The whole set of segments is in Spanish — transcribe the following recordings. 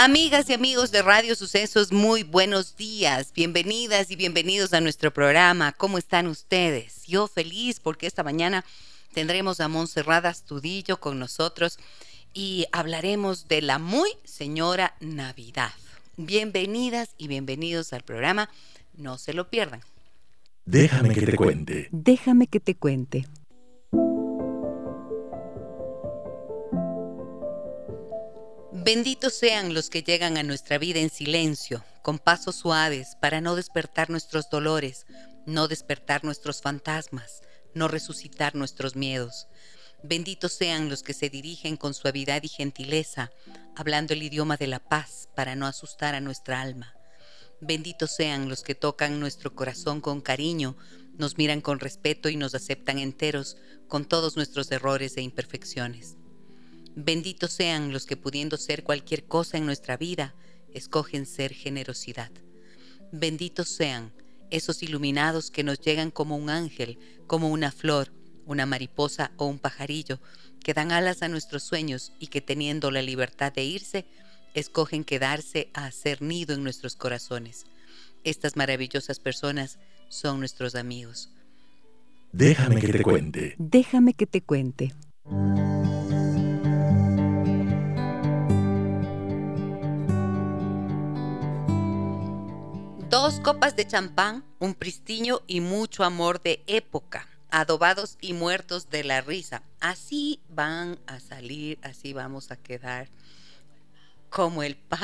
Amigas y amigos de Radio Sucesos, muy buenos días. Bienvenidas y bienvenidos a nuestro programa. ¿Cómo están ustedes? Yo feliz porque esta mañana tendremos a Montserrat Astudillo con nosotros y hablaremos de la muy señora Navidad. Bienvenidas y bienvenidos al programa. No se lo pierdan. Déjame que te cuente. Déjame que te cuente. Benditos sean los que llegan a nuestra vida en silencio, con pasos suaves, para no despertar nuestros dolores, no despertar nuestros fantasmas, no resucitar nuestros miedos. Benditos sean los que se dirigen con suavidad y gentileza, hablando el idioma de la paz, para no asustar a nuestra alma. Benditos sean los que tocan nuestro corazón con cariño, nos miran con respeto y nos aceptan enteros, con todos nuestros errores e imperfecciones. Benditos sean los que pudiendo ser cualquier cosa en nuestra vida, escogen ser generosidad. Benditos sean esos iluminados que nos llegan como un ángel, como una flor, una mariposa o un pajarillo, que dan alas a nuestros sueños y que teniendo la libertad de irse, escogen quedarse a hacer nido en nuestros corazones. Estas maravillosas personas son nuestros amigos. Déjame que te cuente. Déjame que te cuente. Dos copas de champán, un pristiño y mucho amor de época, adobados y muertos de la risa. Así van a salir, así vamos a quedar como el pavo,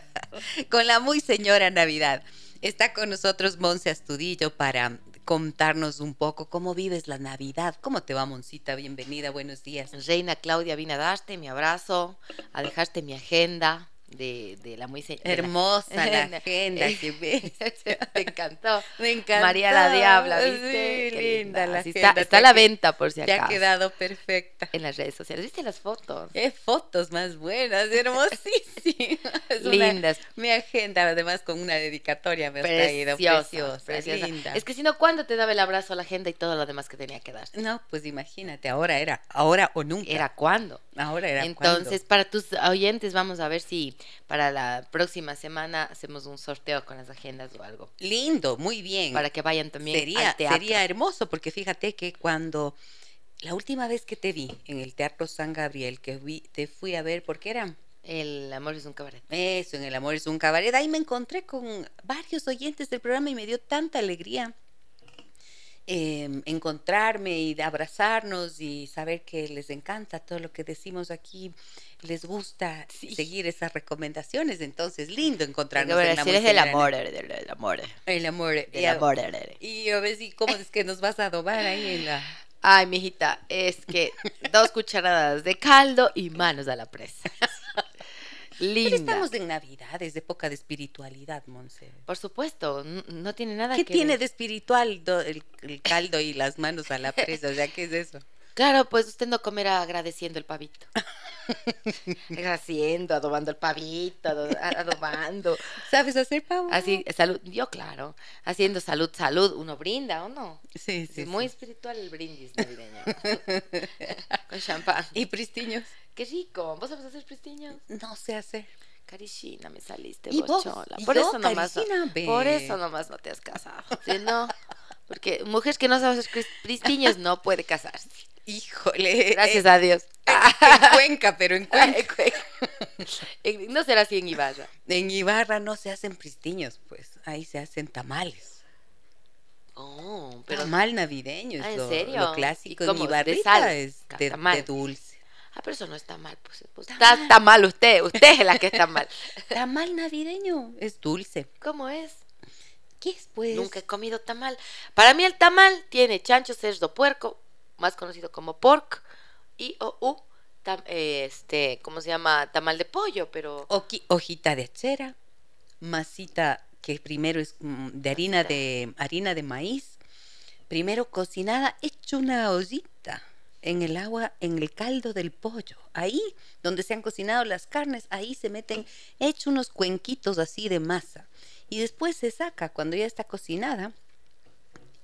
con la muy señora Navidad. Está con nosotros Monse Astudillo para contarnos un poco cómo vives la Navidad. ¿Cómo te va, Moncita? Bienvenida, buenos días. Reina Claudia, vine a darte mi abrazo, a dejarte mi agenda de, de la muy hermosa la, agenda que ves. Te encantó. Me encantó. María la Diabla, ¿viste? Sí, linda la Está, está a la venta por si acaso. Te ha quedado perfecta. En las redes sociales. ¿Viste las fotos? Qué fotos más buenas, hermosísimas. Lindas. mi agenda, además con una dedicatoria me ha traído. Preciosa, preciosa. Linda. Es que si no, ¿cuándo te daba el abrazo a la agenda y todo lo demás que tenía que dar? No, pues imagínate, ahora era, ahora o nunca. Era cuándo. Ahora era Entonces, para tus oyentes, vamos a ver si para la próxima semana hacemos un sorteo con las agendas o algo. Lindo, muy bien. Para que vayan también sería, al teatro. Sería hermoso, porque fíjate que cuando la última vez que te vi en el Teatro San Gabriel, que te fui a ver, ¿por qué era? El amor es un cabaret. Eso, en el amor es un cabaret. Ahí me encontré con varios oyentes del programa y me dio tanta alegría eh, encontrarme y abrazarnos y saber que les encanta todo lo que decimos aquí, les gusta sí. seguir esas recomendaciones, entonces lindo encontrarnos bueno, en la si eres el amor, el amor, el amor, el amor. Y a ver si cómo es que nos vas a adobar ahí en la Ay, mijita, es que dos cucharadas de caldo y manos a la presa. Linda. Pero estamos en Navidad, es época de espiritualidad, Monse. Por supuesto, no, no tiene nada ¿Qué que tiene ver. de espiritual do, el, el, caldo y las manos a la presa? O sea, ¿qué es eso? Claro, pues usted no comerá agradeciendo el pavito. agradeciendo, adobando el pavito, adobando. ¿Sabes hacer pavo? Así, salud, yo claro, haciendo salud, salud, uno brinda, ¿o no? Sí, sí. Es muy espiritual el brindis navideño. Con champán. ¿Y pristiños? Qué rico. ¿Vos sabes hacer pristiños? No sé hacer. Carichina, me saliste ¿Y. Vos? Por ¿Y eso nomás. Caricina, no, por eso nomás no te has casado. Si no, porque mujeres que no saben hacer pristiños no puede casarse. Híjole. Gracias a Dios. En Cuenca, pero en Cuenca. no será así en Ibarra. En Ibarra no se hacen pristiños, pues. Ahí se hacen tamales. Oh, pero Tamal navideño. ¿Ah, es ¿en lo, serio? Lo clásico ¿Y en Ibarrita sal? es de, Tamal. de dulce. Ah, pero eso no está mal. Pues, pues está, está mal usted. Usted es la que está mal. Tamal navideño es dulce. ¿Cómo es? ¿Qué es, pues? Nunca he comido tamal. Para mí el tamal tiene chancho, cerdo, puerco, más conocido como pork, y o u, tam- este, ¿cómo se llama? Tamal de pollo, pero Oqui- hojita de achera, masita que primero es mm, de harina Masita. de harina de maíz, primero cocinada, hecho una ollita en el agua, en el caldo del pollo. Ahí, donde se han cocinado las carnes, ahí se meten, hecho unos cuenquitos así de masa. Y después se saca cuando ya está cocinada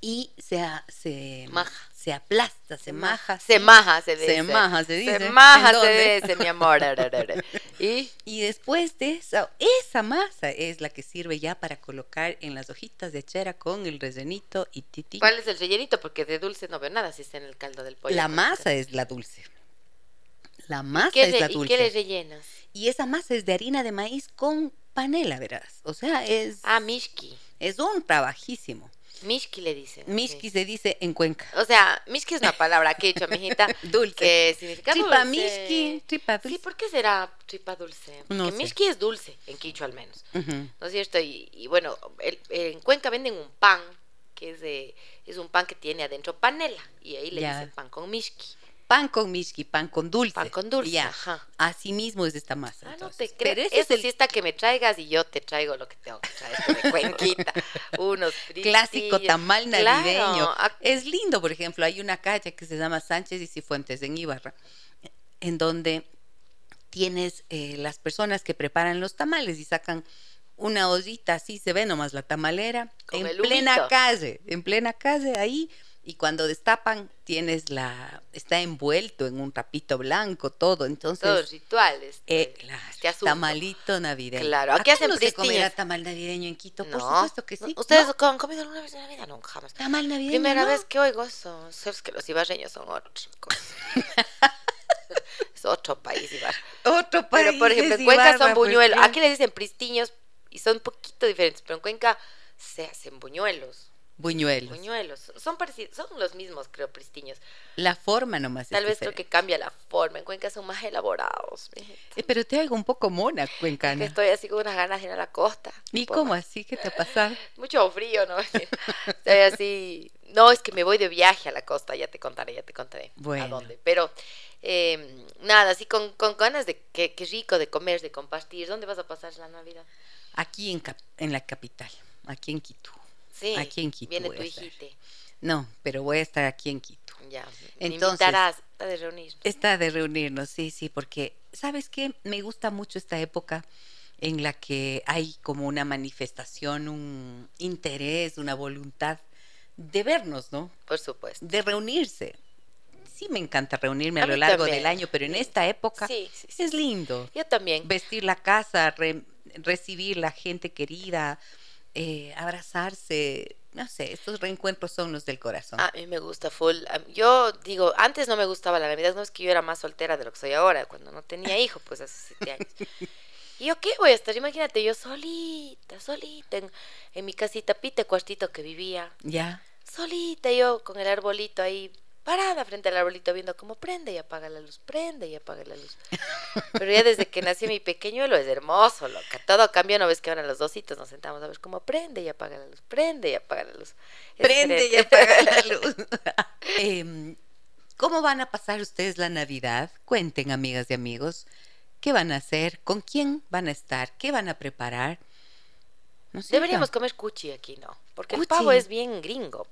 y se, se, Maja. se aplasta, se maja. Se maja, se dice. Se maja, se dice. Se maja, ¿En se dice, mi amor. y Y después de esa, esa masa es la que sirve ya para colocar en las hojitas de achera con el rellenito y titi. ¿cuál es el rellenito? Porque de dulce no veo nada si está en el caldo del pollo. La masa es la dulce. La masa ¿Qué es la ¿Y qué dulce. le rellenas? Y esa masa es de harina de maíz con panela, verás. O sea, es, Ah, mishki. es un trabajísimo. Mishki le dicen. Mishki sí. se dice en Cuenca. O sea, mishki es una palabra que he dicho, mijita. Dulce. Que significa Tripa dulce. mishki, tripa Sí, dulce. ¿por qué será tripa dulce? No Porque sé. mishki es dulce, en quicho al menos. ¿No es cierto? Y, y bueno, el- en Cuenca venden un pan, que es de, es un pan que tiene adentro panela, y ahí le Ya. dicen pan con mishki. Pan con mishki, pan con dulce. Pan con dulce, Ya. ajá. Así mismo es esta masa. Ah, no te creo. Pero ese Eso es el sí está que me traigas y yo te traigo lo que tengo que traer de Cuenquita. Unos clásico tamal navideño. Es lindo, por ejemplo, hay una calle que se llama Sánchez y Cifuentes en Ibarra, en donde tienes eh, las personas que preparan los tamales y sacan una ollita, así se ve nomás la tamalera, Con en plena calle, en plena calle ahí, y cuando destapan tienes la, está envuelto en un rapito blanco todo, entonces... Todos rituales. eh, pues, claro, este tamalito navideño. Claro, aquí hacen no se comerá tamal navideño en Quito? Por No. supuesto que sí. ¿Ustedes ¿No? han comido alguna vez en la vida? Nunca jamás. Tamal navideño. Primera vez que oigo eso. Sabes que los ibarreños son otra cosa. es otro país, Ibar. Otro país. Pero por ejemplo, en Cuenca son pues, buñuelos. Aquí le dicen pristiños y son un poquito diferentes, pero en Cuenca se hacen buñuelos. Buñuelos. Buñuelos. Son parecidos, son los mismos, creo, pristiños. La forma nomás. Tal es vez creo que diferente. cambia la forma. En Cuenca son más elaborados. Eh, pero te hago un poco mona, Que cuencana. estoy así con unas ganas de ir a la costa. ¿Y cómo más. así? ¿Qué te ha pasado? Mucho frío, ¿no? Estoy así. No, es que me voy de viaje a la costa, ya te contaré, ya te contaré Bueno. a dónde. Pero eh, nada, así con, con ganas de que, que rico de comer, de compartir. ¿Dónde vas a pasar la Navidad? Aquí en, cap- en la capital, aquí en Quito. Sí, Aquí en Quito viene tu a estar. hijite. No, pero voy a estar aquí en Quito. Ya. Entonces- invitarás a de reunirnos. Está de reunirnos, sí, sí, porque, ¿sabes qué? Me gusta mucho esta época en la que hay como una manifestación, un interés, una voluntad de vernos, ¿no? Por supuesto. De reunirse. Sí me encanta reunirme a, A lo largo también. del año, pero en esta época Sí, sí, sí. es lindo. Yo también. Vestir la casa, re- recibir la gente querida, eh, abrazarse, no sé, estos reencuentros son los del corazón. A mí me gusta full. Yo digo, antes no me gustaba la Navidad, no es que yo era más soltera de lo que soy ahora, cuando no tenía hijo, pues hace siete años. ¿Y yo qué voy a estar? Imagínate, yo solita, solita, en, en mi casita pite cuartito que vivía, Ya. solita yo con el arbolito ahí, parada frente al arbolito viendo cómo prende y apaga la luz, prende y apaga la luz. Pero ya desde que nació mi pequeñuelo es hermoso, loca. Todo cambió, ¿no ves que ahora los dositos nos sentamos a ver cómo prende y apaga la luz, prende y apaga la luz? Es Prende y apaga la luz. Em, ¿Cómo van a pasar ustedes la Navidad? Cuenten, amigas y amigos. ¿Qué van a hacer? ¿Con quién van a estar? ¿Qué van a preparar? No sé. Deberíamos comer cuchi aquí, ¿no? Porque el pavo es bien gringo.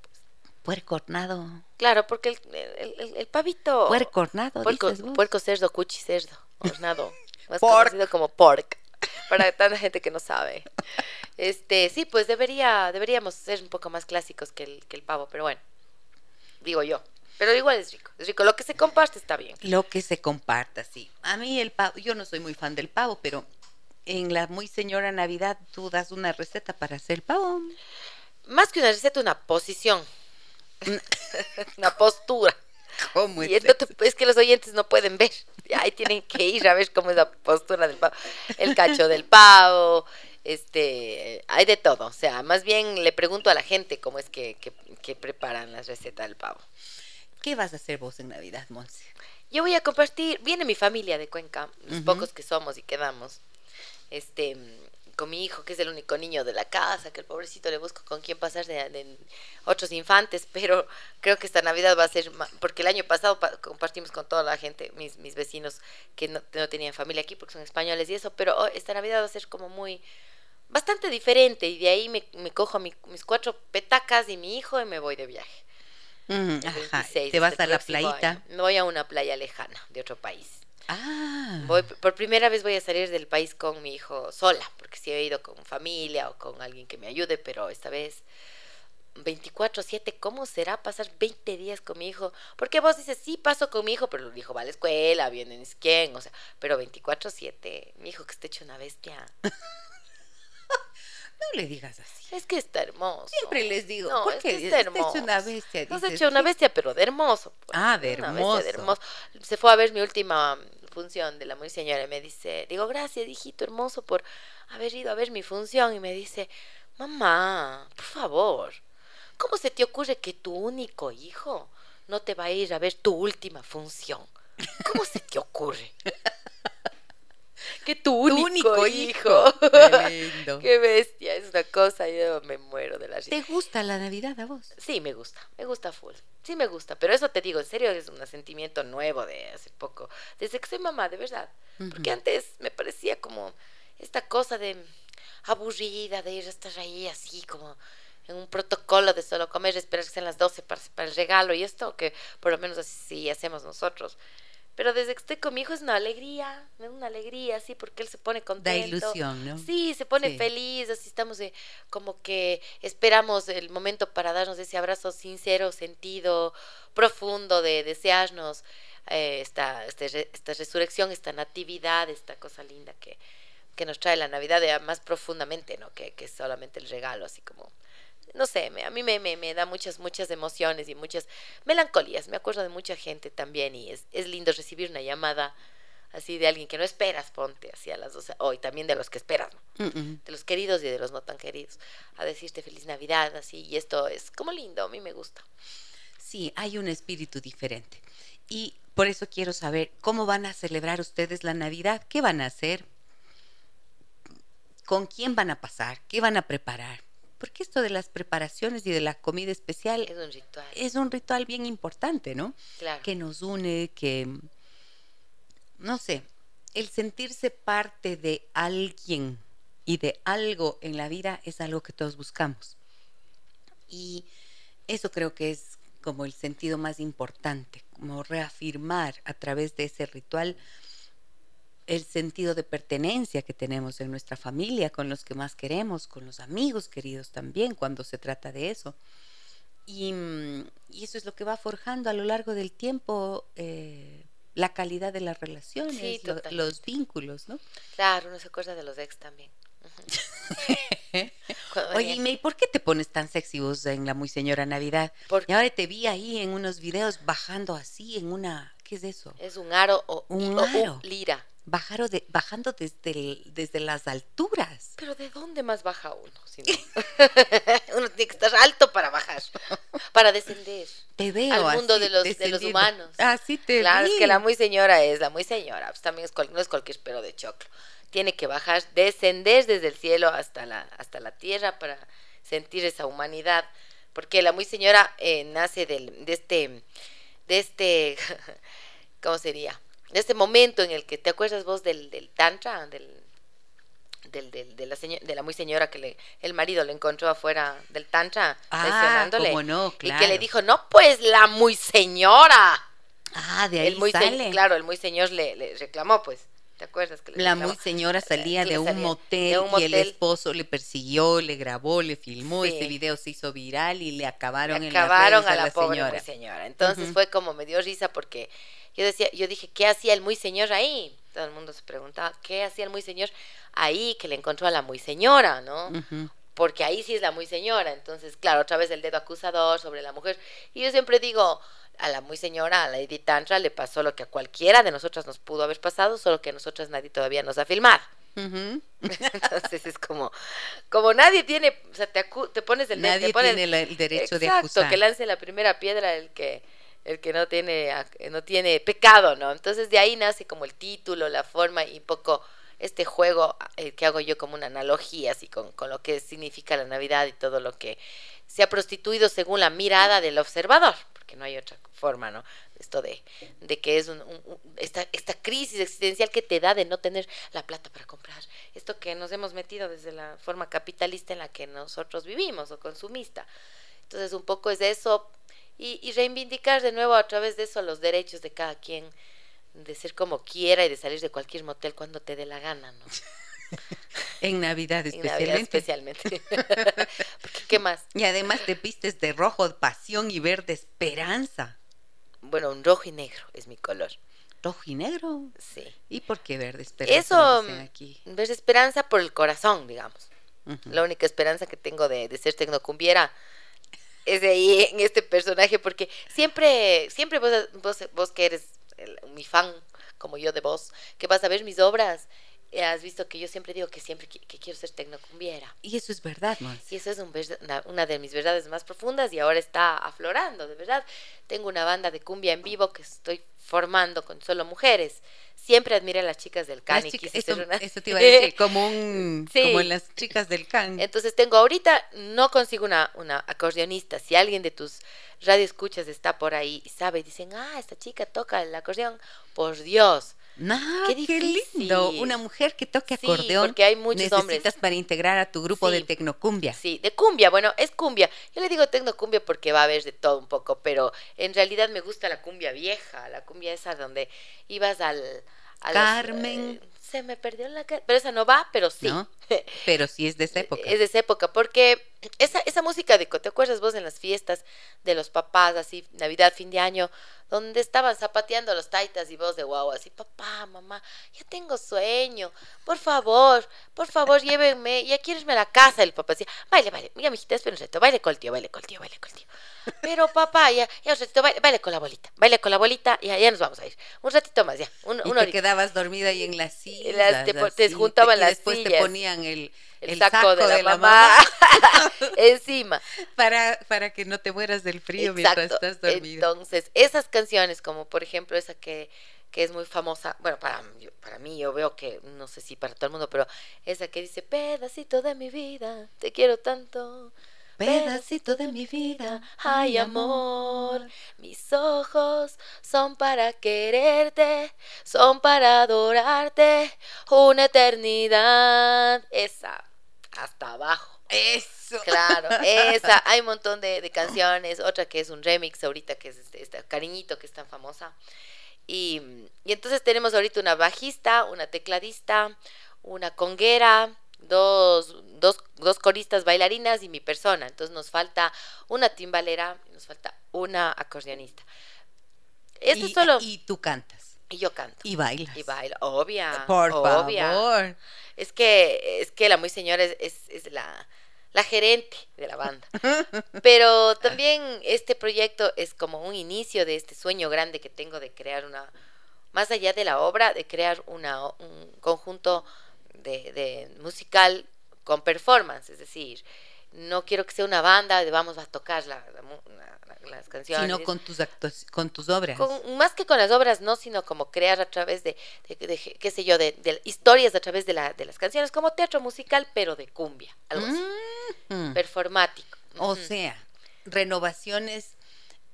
Puerco hornado. Claro, porque el, el, el- el pavito... Puerco hornado, puerco, dices vos. puerco cerdo, cuchi cerdo, hornado. Más Pork. conocido como pork. Para tanta gente que no sabe. Este, sí, pues debería, deberíamos ser un poco más clásicos que el, que el pavo, pero bueno. Digo yo. Pero igual es rico. Es rico. Lo que se comparte está bien. Lo que se comparta, sí. A mí el pavo, yo no soy muy fan del pavo, pero en la muy señora Navidad tú das una receta para hacer el pavo. Más que una receta, una posición. una postura. ¿Cómo Y esto te- es que los oyentes no pueden ver. Ahí tienen que ir a ver cómo es la postura del pavo. El cacho del pavo, este, hay de todo. O sea, más bien le pregunto a la gente cómo es que, que- que preparan la receta del pavo. ¿Qué vas a hacer vos en Navidad, Monse? Yo voy a compartir, viene mi familia de Cuenca, los pocos que somos y quedamos, este, con mi hijo, que es el único niño de la casa, que el pobrecito le busco con quién pasar de, de otros infantes, pero creo que esta Navidad va a ser, porque el año pasado pa- compartimos con toda la gente, mis, mis vecinos que no, no tenían familia aquí porque son españoles y eso, pero esta Navidad va a ser como muy, bastante diferente y de ahí me, me cojo mi- mis cuatro petacas y mi hijo y me voy de viaje. Mm, ajá, te vas a la playita. Me voy a una playa lejana de otro país. Ah. Voy, por primera vez voy a salir del país con mi hijo sola, porque sí he ido con familia o con alguien que me ayude, pero esta vez 24/7, ¿cómo será pasar 20 días con mi hijo? Porque vos dices, sí, paso con mi hijo, pero el hijo va a la escuela, viene ni quién, o sea, pero 24/7, mi hijo que está hecho una bestia. No le digas así. Es que está hermoso. Siempre les digo, no, ¿por es qué? que está hermoso. Hecho una bestia. No se dices, una bestia, pero de hermoso. pues. Ah, de Una hermoso. bestia de hermoso. Se fue a ver mi última función de la muy señora y me dice, digo, gracias, hijito hermoso, por haber ido a ver mi función. Y me dice, mamá, por favor, ¿cómo se te ocurre que tu único hijo no te va a ir a ver tu última función? ¿Cómo se te ocurre? que tu Tu único, hijo. Qué bestia, es una cosa, yo me muero de la risa. ¿Te gusta la Navidad a vos? Sí, me gusta, me gusta full. Sí, me gusta, pero eso te digo, en serio, es un sentimiento nuevo de hace poco, desde que soy mamá, de verdad. Porque antes me parecía como esta cosa de aburrida, de ir a estar ahí así, como en un protocolo de solo comer, esperar que sean las 12 para, para el regalo y esto, que por lo menos así sí hacemos nosotros. Pero desde que estoy con mi hijo es una alegría, da una alegría, sí, porque él se pone contento. Da ilusión, ¿no? Sí, se pone Sí. feliz, así estamos eh, como que esperamos el momento para darnos ese abrazo sincero, sentido, profundo de desearnos eh, esta, este esta resurrección, esta natividad, esta cosa linda que, que nos trae la Navidad más profundamente, ¿no? Que, que solamente el regalo, así como no sé, me- a mí me, me, me da muchas, muchas emociones y muchas melancolías. Me acuerdo de mucha gente también y es, es lindo recibir una llamada así de alguien que no esperas, ponte así a las 12, o y también de los que esperas, ¿no? De los queridos y de los no tan queridos, a decirte feliz Navidad, así, y esto es como lindo, a mí me gusta. Sí, hay un espíritu diferente. Y por eso quiero saber cómo van a celebrar ustedes la Navidad, qué van a hacer, con quién van a pasar, qué van a preparar. Porque esto de las preparaciones y de la comida especial Es un ritual, es un ritual bien importante, ¿no? claro. que nos une, que, no sé, el sentirse parte de alguien y de algo en la vida es algo que todos buscamos. Y eso creo que es como el sentido más importante, como reafirmar a través de ese ritual el sentido de pertenencia que tenemos en nuestra familia, con los que más queremos, con los amigos queridos también, cuando se trata de eso. Y, mm, y eso es lo que va forjando a lo largo del tiempo eh, la calidad de las relaciones, Sí, lo- totalmente. los vínculos, ¿no? Claro, uno se acuerda de los ex también. Oye, y May, ¿por qué te pones tan sexy vos en la muy señora Navidad? Porque Y ahora te vi ahí en unos videos bajando así en una, ¿qué es eso? es un aro o, Un o- o aro. lira. Bajaro de, bajando desde, el- desde las alturas. Pero ¿de dónde más baja uno? Si no? uno tiene que estar alto para bajar, para descender. Te veo Al mundo así, de los- de los humanos. Así te Claro, vi. es que la muy señora es la muy señora, pues también es no es cualquier pero de choclo. Tiene que bajar, descender desde el cielo hasta la, hasta la tierra para sentir esa humanidad. Porque la muy señora eh, nace del, de este, de este, ¿cómo sería? De este momento en el que, ¿te acuerdas vos del, del tantra? Del, del, del- de, la seño- de la muy señora que le, el marido le encontró afuera del tantra, Ah, no, Y que le claro. dijo, no, pues la muy señora Ah, de ahí el muy se- sale. claro, el muy señor le, le reclamó, pues. ¿Te acuerdas que La muy señora salía que de un, salía motel, de un y el esposo le persiguió, le grabó, le filmó, Sí. ese video se hizo viral y le acabaron, Le en las acabaron redes a la, pobre señora. muy señora. Entonces fue como me dio risa porque yo decía, yo dije, ¿qué hacía el muy señor ahí? Todo el mundo se preguntaba, ¿qué hacía el muy señor ahí que le encontró a la muy señora, no? Porque ahí sí es la muy señora. Entonces, claro, otra vez el dedo acusador sobre la mujer. Y yo siempre digo, a la muy señora, a la Edith Tantra, le pasó lo que a cualquiera de nosotras nos pudo haber pasado, solo que a nosotras nadie todavía nos ha filmado. Entonces es como, como nadie tiene, o sea, te, acu- te pones el Nadie te pones- tiene la- el derecho de Exacto, acusar. que lance la primera piedra el que el que no tiene no tiene pecado, ¿no? Entonces de ahí nace como el título, la forma y un poco este juego eh, que hago yo como una analogía así con, con lo que significa la Navidad y todo lo que se ha prostituido según la mirada del observador, porque no hay otra forma, ¿no? Esto de, de que es un- un- esta, esta crisis existencial que te da de no tener la plata para comprar, esto que nos hemos metido desde la forma capitalista en la que nosotros vivimos o consumista. Entonces un poco es eso y, y reivindicar de nuevo a través de eso los derechos de cada quien, de ser como quiera y de salir de cualquier motel cuando te dé la gana, ¿no? En Navidad En Navidad especialmente. Porque, ¿Qué más? Y además te pistes de rojo, pasión y verde esperanza. Bueno, un rojo y negro es mi color. Rojo y negro. Sí. ¿Y por qué verde esperanza? Eso, dicen aquí. ver esperanza por el corazón, digamos. La única esperanza que tengo de, de ser tecnocumbiera es de ahí en este personaje, porque siempre, siempre vos, vos, vos que eres el- mi fan, como yo de vos, que vas a ver mis obras, has visto que yo siempre digo que siempre que quiero ser tecnocumbiera. Y eso es verdad, Mons. Y eso es un una, una de mis verdades más profundas y ahora está aflorando, de verdad. Tengo una banda de cumbia en vivo que estoy formando con solo mujeres. Siempre admiré a las chicas del Las Cani. chicas- quise eso, una- eso te iba a decir, como un, Sí. como las chicas del can. Entonces tengo ahorita, no consigo una, una acordeonista. Si alguien de tus radioescuchas está por ahí y sabe y dicen, ah, esta chica toca el acordeón, por Dios. No, Qué qué, lindo. Una mujer que toque Sí, acordeón. porque hay muchos necesitas hombres. para integrar a tu grupo Sí. de tecnocumbia. Sí, de cumbia, bueno, es cumbia. Yo le digo tecnocumbia porque va a haber de todo un poco, pero en realidad me gusta la cumbia vieja, la cumbia esa donde ibas al... a los, Carmen. eh, se me perdió la... ca- Pero esa no va, pero sí. ¿No? Pero sí es de esa época. Es de esa época, porque esa, esa música de, ¿te acuerdas vos en las fiestas de los papás, así, Navidad, fin de año, donde estaban zapateando los taitas y vos de guau, así, papá, mamá, ya tengo sueño, por favor, por favor, llévenme, ya quiero irme a la casa, el papá decía, baile, baile, ya mijita, espera un rato, baile con el tío, baile con el tío, baile con el tío. Pero papá, ya, ya un ratito, baile, baile con la abuelita, baile con la abuelita, ya, ya nos vamos a ir. Un ratito más, ya, un, y una te horita. quedabas dormida ahí en las sillas. Las- te te juntaban y las después te sillas. ponían el, el, saco, de la, mamá, mamá encima. para, para que no te mueras del frío mientras estás dormida. Entonces, esas canciones, como por ejemplo esa que, que es muy famosa, bueno, para, para mí yo veo que, no sé si para todo el mundo, pero esa que dice, pedacito de mi vida, te quiero tanto. Pedacito de mi vida, Ay, amor, mis ojos son para quererte, son para adorarte, una eternidad. Esa, hasta abajo. Eso. Claro, esa, hay un montón de, de canciones, otra que es un remix ahorita, que es este, esta Cariñito, que es tan famosa. Y, y entonces tenemos ahorita una bajista, una tecladista, una conguera, dos, dos, dos coristas bailarinas y mi persona. Entonces nos falta una timbalera, y nos falta una acordeonista. Esto y, solo... y tú cantas. Y yo canto. Y bailas. Y bailo, obvia. Por obvia. favor. Es que, es que la muy señora es, es, es la, la gerente de la banda. Pero también este proyecto es como un inicio de este sueño grande que tengo de crear una, más allá de la obra, de crear una, un conjunto de, de musical con performance, es decir, no quiero que sea una banda de vamos a tocar la, la las canciones. Sino con tus actos, con tus obras. Con- más que con las obras, no, sino como crear a través de, de- de- qué sé yo, de, de historias a través de, la, de las canciones, como teatro musical, pero de cumbia, algo así, Mm. performático. O sea, renovaciones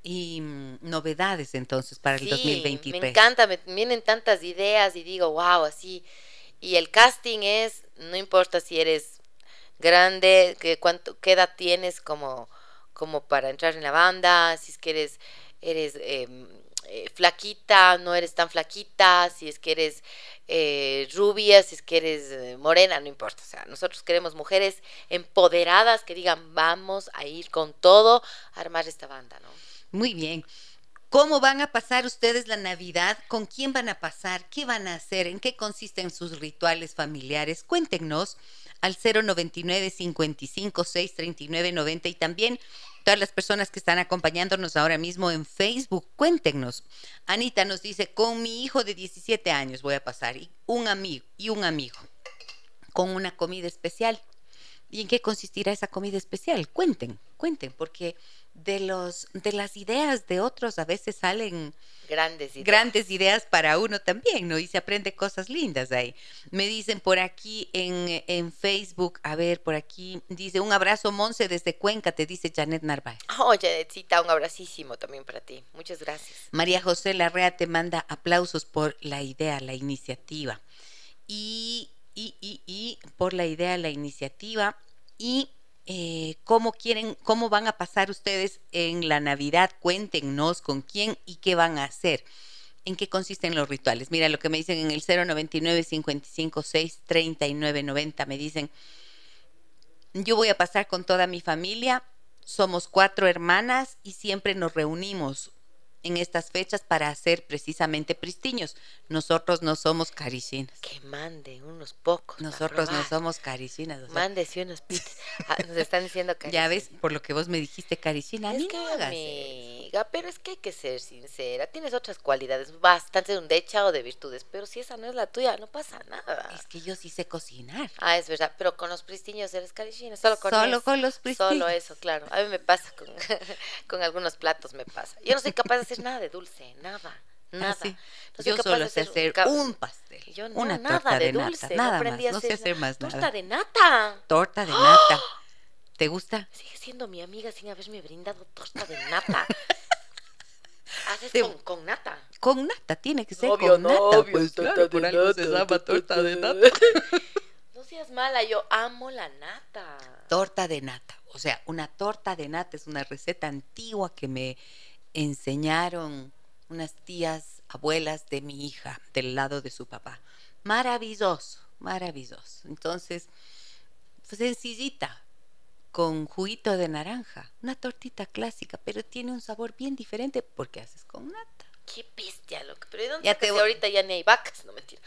y mm, novedades entonces para el Sí, 2023. Me encanta, me vienen tantas ideas y digo, wow, así. Y el casting es, no importa si eres grande, que cuánto, qué edad tienes como, como para entrar en la banda, si es que eres, eres em, eh, flaquita, no eres tan flaquita, si es que eres eh, rubia, si es que eres eh, morena, no importa. O sea, nosotros queremos mujeres empoderadas que digan, vamos a ir con todo a armar esta banda, ¿no? Muy bien. ¿Cómo van a pasar ustedes la Navidad? ¿Con quién van a pasar? ¿Qué van a hacer? ¿En qué consisten sus rituales familiares? Cuéntenos al 099 55 639 90 y también todas las personas que están acompañándonos ahora mismo en Facebook, cuéntenos. Anita nos dice, con mi hijo de 17 años voy a pasar y un amigo y un amigo con una comida especial. ¿Y en qué consistirá esa comida especial? Cuenten, cuenten, porque de los de las ideas de otros a veces salen Grandes ideas. grandes ideas para uno también, ¿no? Y se aprende cosas lindas ahí. Me dicen por aquí en, en Facebook, a ver, por aquí, dice, un abrazo, Monse, desde Cuenca, te dice Janet Narváez. Oye, Janetcita, un abracísimo también para ti. Muchas gracias. María José Larrea te manda aplausos por la idea, la iniciativa. Y, y, y, y por la idea, la iniciativa. Y eh, cómo quieren, cómo van a pasar ustedes en la Navidad. Cuéntenos con quién y qué van a hacer. ¿En qué consisten los rituales? Mira lo que me dicen en el 099 556 3990 me dicen yo voy a pasar con toda mi familia. Somos cuatro hermanas y siempre nos reunimos en estas fechas para hacer precisamente pristiños. Nosotros no somos caricinas. Que manden unos pocos. Nosotros no somos caricinas. O Mándese unos pites. Ah, nos están diciendo caricinas. Ya ves, por lo que vos me dijiste caricina. Es que, amiga, pero es que hay que ser sincera. Tienes otras cualidades bastante de un decha o de virtudes, pero si esa no es la tuya, no pasa nada. Es que yo sí sé cocinar. Ah, es verdad, pero con los pristiños eres caricina. Solo con, Solo eso. con los pristiños. Solo eso, claro. A mí me pasa con, con algunos platos, me pasa. Yo no soy capaz de hacer nada de dulce, nada. Nada. Ah, sí. No soy Yo solo sé hacer un pastel, Yo no, una nada torta de, de, dulce. nata, no nada aprendí más, no sé hacer más Torta nada. de nata. Torta de nata. ¿Te gusta? Sigue siendo mi amiga sin haberme brindado torta de nata. Haces con, con nata. Con nata, tiene que ser Obvio, con no, nata. obvio, pues torta claro, de por algo se llama torta torta de nata. No seas mala, yo amo la nata. torta de nata. O sea, una torta de nata es una receta antigua que me enseñaron unas tías, abuelas de mi hija, del lado de su papá. Maravilloso, maravilloso. Entonces, pues, sencillita, con juguito de naranja. Una tortita clásica, pero tiene un sabor bien diferente porque haces con nata. Qué bestia, loco. Pero ¿de dónde Ya te ahorita ya ni hay vacas? No mentira.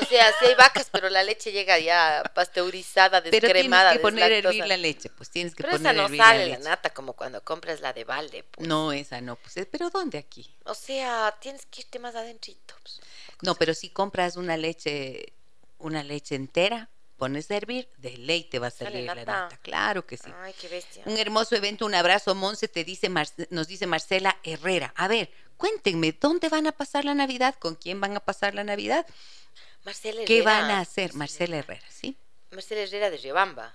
O sea, sí hay vacas, pero la leche llega ya pasteurizada, Pero tienes descremada, que poner a hervir la leche, pues tienes que Pero poner esa no hervir sale la la leche. nata como cuando compras la de balde. pues. No, esa no, pues, eh, pero ¿dónde aquí? O sea, tienes que irte más adentrito. pues. No, pero si compras una leche, una leche entera, pones a hervir, de ley te va a salir la nata. Claro que sí. Ay, qué bestia. Un hermoso evento, un abrazo, Monse, te dice nos dice Marcela Herrera. A ver, cuéntenme, ¿dónde van a pasar la Navidad? ¿Con quién van a pasar la Navidad? Marcela Herrera. ¿Qué van a hacer? Marcela Herrera, ¿sí? Marcela Herrera de Riobamba.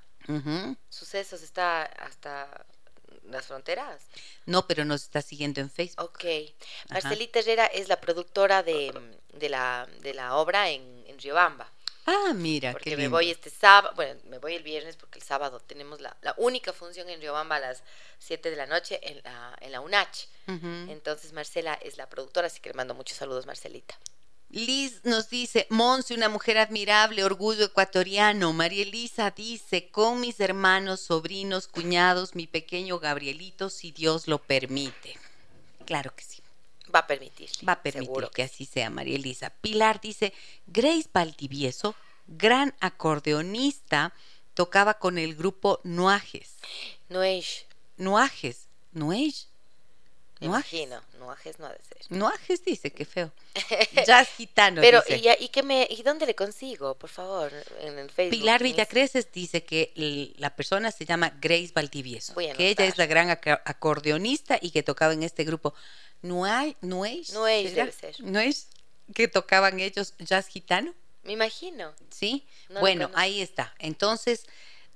Sucesos está hasta las fronteras. No, pero nos está siguiendo en Facebook. Ok. Marcelita Herrera es la productora de, de la, de la obra en, en Riobamba. Ah, mira, Porque qué me lindo. voy este sábado, bueno, me voy el viernes porque el sábado tenemos la, la única función en Riobamba a las 7 de la noche en la, en la UNACH. Entonces Marcela es la productora, así que le mando muchos saludos, Marcelita. Liz nos dice, Monse, una mujer admirable, orgullo ecuatoriano. María Elisa dice, con mis hermanos, sobrinos, cuñados, mi pequeño Gabrielito, si Dios lo permite. Claro que sí, Va a permitir. va a permitir seguro que así sea, María Elisa. Pilar dice, Grace Valdivieso, gran acordeonista, tocaba con el grupo Nuajes. No es, Nuajes, Nuej. Nuajes. imagino, Nuajes no ha de ser. Nuajes dice, qué feo. Jazz gitano. Pero, dice. ¿y, y qué me, ¿y dónde le consigo, por favor? En el Facebook. Pilar Villacreces dice que la persona se llama Grace Valdivieso, que ella es la gran acordeonista y que tocaba en este grupo. Nuay, Nueis, Nueis debe ser. Nueis, que tocaban ellos jazz gitano, Me imagino. ¿sí? No bueno, ahí está. Entonces,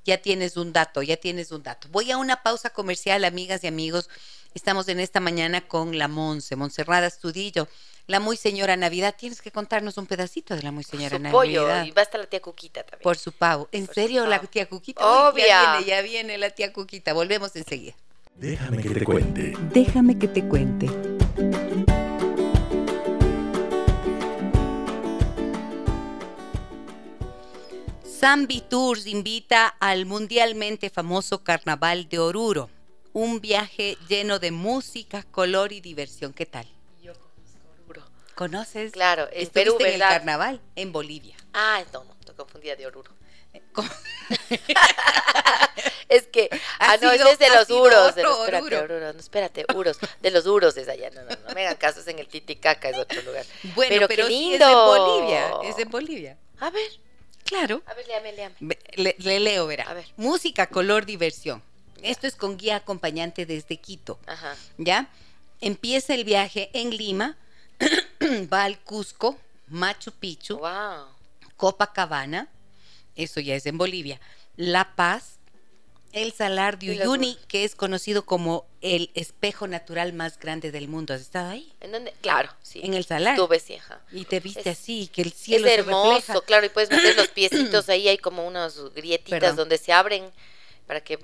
ya tienes un dato, ya tienes un dato. Voy a una pausa comercial, amigas y amigos. Estamos en esta mañana con la Monse, Monserrada Estudillo. La muy señora Navidad, tienes que contarnos un pedacito de la muy señora Su Navidad. pollo. Y va a estar la tía Cuquita también. Por su pavo. ¿En Por serio la pavo. tía Cuquita? Uy, Ya Obvia. viene, ya viene la tía Cuquita. Volvemos enseguida. Déjame que te cuente. Déjame que te cuente. Zambi Tours invita al mundialmente famoso Carnaval de Oruro. Un viaje lleno de música, color y diversión. ¿Qué tal? Yo conozco Oruro. ¿Conoces? Claro, en ¿Estuviste Perú, en el ¿verdad? carnaval? En Bolivia. Ah, no, no, te confundía de Oruro. ¿Cómo? Es que, ah, no, sido- es de los sido uros. De los, espérate, Oruro. No, espérate, uros. De los uros es allá, no, no, no me hagan caso, es en el Titicaca, es otro lugar. Bueno, Pero pero, qué sí es en lindo. Bolivia. Es en Bolivia. A ver, Claro. a ver, léame, léame. Le, le leo, verá. A ver. Música, color, diversión. Esto es con guía acompañante desde Quito. Ajá. ¿Ya? Empieza el viaje en Lima, va al Cusco, Machu Picchu, Wow. Copacabana, eso ya es en Bolivia, La Paz, el Salar de Uyuni, que es conocido como el espejo natural más grande del mundo. ¿Has estado ahí? ¿En dónde? Claro, sí. En el Salar. Estuve, sí, ajá. Y te viste Es- así, que el Es cielo se hermoso, refleja. claro, y puedes meter los piecitos ahí, hay como unas grietitas Perdón. donde se abren para que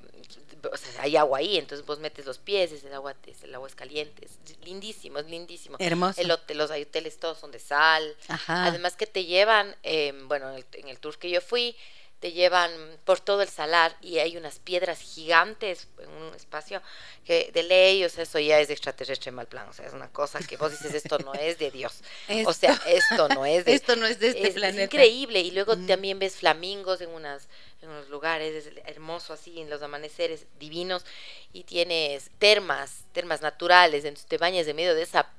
o sea, hay agua ahí, entonces vos metes los pies, es el agua, es, el agua es caliente, es lindísimo, es lindísimo. Hermoso. El hotel, los hoteles todos son de sal. Ajá. Además que te llevan, eh, bueno, en el, en el tour que yo fui, te llevan por todo el salar y hay unas piedras gigantes en un espacio que de ley, o sea, eso ya es extraterrestre mal plan, o sea, es una cosa que vos dices, esto no es de Dios, o sea, esto no es de Esto no es de este es, planeta. Es increíble y luego Mm. también ves flamingos en unas en unos lugares, es hermoso así, en los amaneceres divinos y tienes termas, termas naturales, entonces te bañas en medio de esa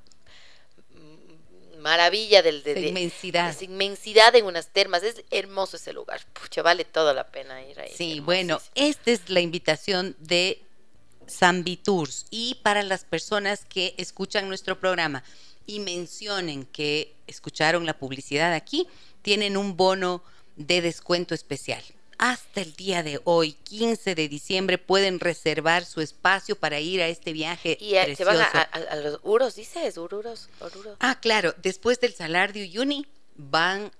maravilla del, de, de- inmensidad. esa inmensidad en unas termas. Es hermoso ese lugar. Pucha, vale toda la pena ir ahí. Sí, bueno, esta es la invitación de Zambi Tours y para las personas que escuchan nuestro programa y mencionen que escucharon la publicidad aquí, tienen un bono de descuento especial. Hasta el día de hoy, 15 de diciembre, pueden reservar su espacio para ir a este viaje Y eh, se van a, a- a los uros, dices, ururos, oruros. Ah, claro, después del Salar de Uyuni van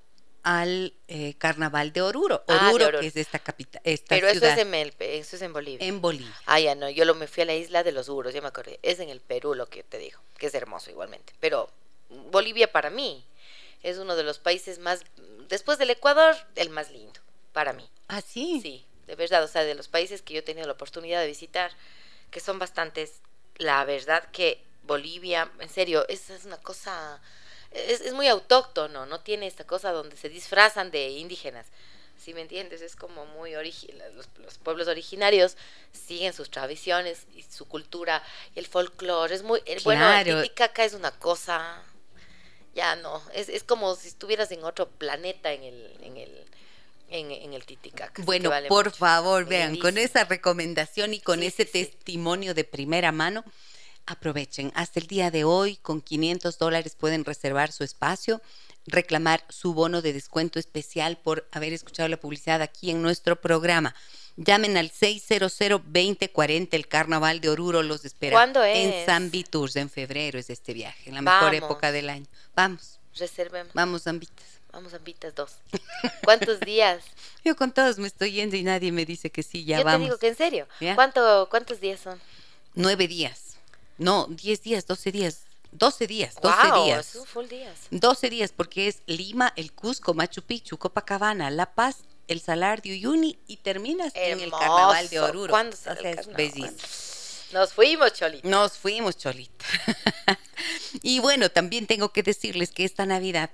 al eh, Carnaval de Oruro. Ah, de Oruro, Oruro. que es esta capital, esta Pero eso ciudad es, en el, eso es en Bolivia. en Bolivia. Ah, ya no, yo lo me fui a la isla de los Uros, ya me acordé. Es en el Perú lo que te digo, que es hermoso igualmente. Pero Bolivia para mí es uno de los países más, después del Ecuador, el más lindo, para mí. Ah, sí. Sí, de verdad, o sea, de los países que yo he tenido la oportunidad de visitar, que son bastantes, la verdad que Bolivia, en serio, esa es una cosa, es, es muy autóctono, no tiene esta cosa donde se disfrazan de indígenas. ¿Sí me entiendes? Es como muy original. Los, los pueblos originarios siguen sus tradiciones y su cultura y el folclore. Es muy. Bueno, Claro. el Titicaca es una cosa. Ya no. Es, es como si estuvieras en otro planeta en el. En el en, en el Titicaca. Bueno, vale por mucho. favor, vean, con esa recomendación y con Sí, ese sí, sí. testimonio de primera mano, aprovechen. Hasta el día de hoy, con 500 dólares pueden reservar su espacio, reclamar su bono de descuento especial por haber escuchado la publicidad aquí en nuestro programa. Llamen al 600-2040, el Carnaval de Oruro los espera. ¿Cuándo En es? Zambi Tours, en febrero es este viaje, en la mejor época del año. Vamos, Reservemos. vamos, Zambitas. Vamos, Ambitas dos. ¿Cuántos días? Yo con todos me estoy yendo y nadie me dice que sí, ya Yo vamos. te digo que en serio. ¿Ya? ¿Cuánto, ¿Cuántos días son? Nueve días. No, diez días, doce días. Doce días, doce Guau, días. Son full días. 12 días porque es Lima, el Cusco, Machu Picchu, Copacabana, La Paz, el Salar de Uyuni y terminas en el. Carnaval de Oruro. ¿Cuándo O será el sea, es. Nos fuimos, Choli. Nos fuimos, Cholita. y bueno, también tengo que decirles que esta Navidad,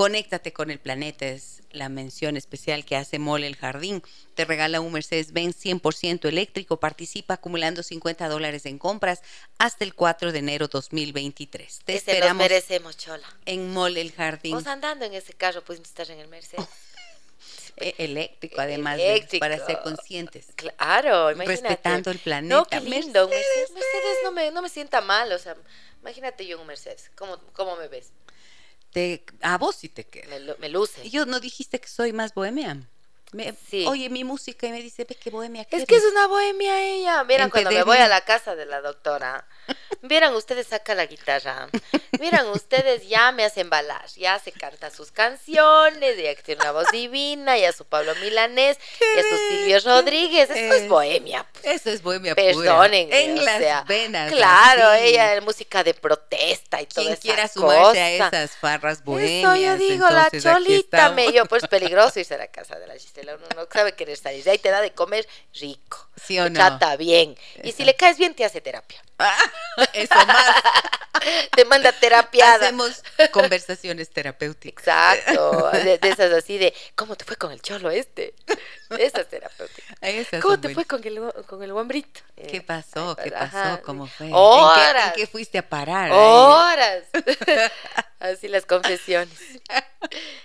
conéctate con el planeta, es la mención especial que hace Mole el Jardín. Te regala un Mercedes-Benz 100% eléctrico, participa acumulando 50 dólares en compras hasta el 4 de enero 2023. Te Ese nos esperamos merecemos, Chola. en Mole el Jardín. Vos andando en ese carro, pues estar en el Mercedes. E- eléctrico, además, de- para ser conscientes. Claro, imagínate. Respetando el planeta. No, qué lindo. Mercedes, Mercedes, Mercedes no, me, no me sienta mal, o sea, imagínate yo en un Mercedes. ¿Cómo, cómo me ves? Te- a vos sí te queda. Me, me luce. Yo no dijiste que soy más bohemia. Me- Sí. Oye mi música y me dice, ve qué bohemia Es eres". que es una bohemia ella. Vieran cuando me voy a la casa de la doctora. Vieran ustedes saca la guitarra. Vieran ustedes ya me hacen balar. Ya se canta sus canciones. Ya que tiene una voz divina. Ya su Pablo Milanés. Ya su Silvio Rodríguez. Eso es, es. bohemia. pues. Eso es bohemia. Perdonen. En las venas. Claro, así. ella es música de protesta y todo esa quiera sumarse a cosa. esas farras bohemias. Eso yo digo, la entonces cholita me yo, pues peligroso irse a la casa de la Gisela, uno no sabe querer salir, de ahí te da de comer rico, ¿Sí o te no? trata bien, y si le caes bien te hace terapia, Eso más. te manda terapiada. Hacemos conversaciones terapéuticas. Exacto, de, de esas así de, ¿cómo te fue con el cholo este? De esas terapéuticas. Esas ¿Cómo te fue con el, con el guambrito? ¿Qué Eh, pasó? ay, ¿Qué ajá, pasó? ¿Cómo fue? ¿En qué- Horas. ¿En qué, fuiste a parar? Horas. Así las confesiones.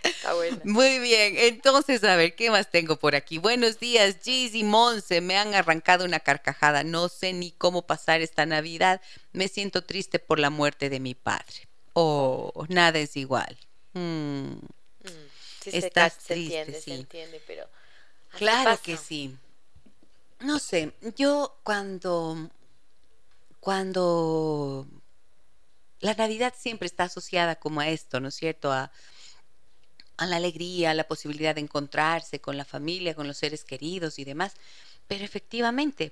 Está buena. Muy bien, entonces a ver, ¿qué más tengo por aquí? Buenos días, Giz y Monse, me han arrancado una carcajada, no sé ni cómo pasar esta Navidad, me siento triste por la muerte de mi padre. Oh, nada es igual. Mm, Sí, Estás se triste, entiende, sí. se entiende, pero... claro que sí. No sé, yo cuando, cuando la Navidad siempre está asociada como a esto, ¿no es cierto? A, a la alegría, a la posibilidad de encontrarse con la familia, con los seres queridos y demás. Pero efectivamente,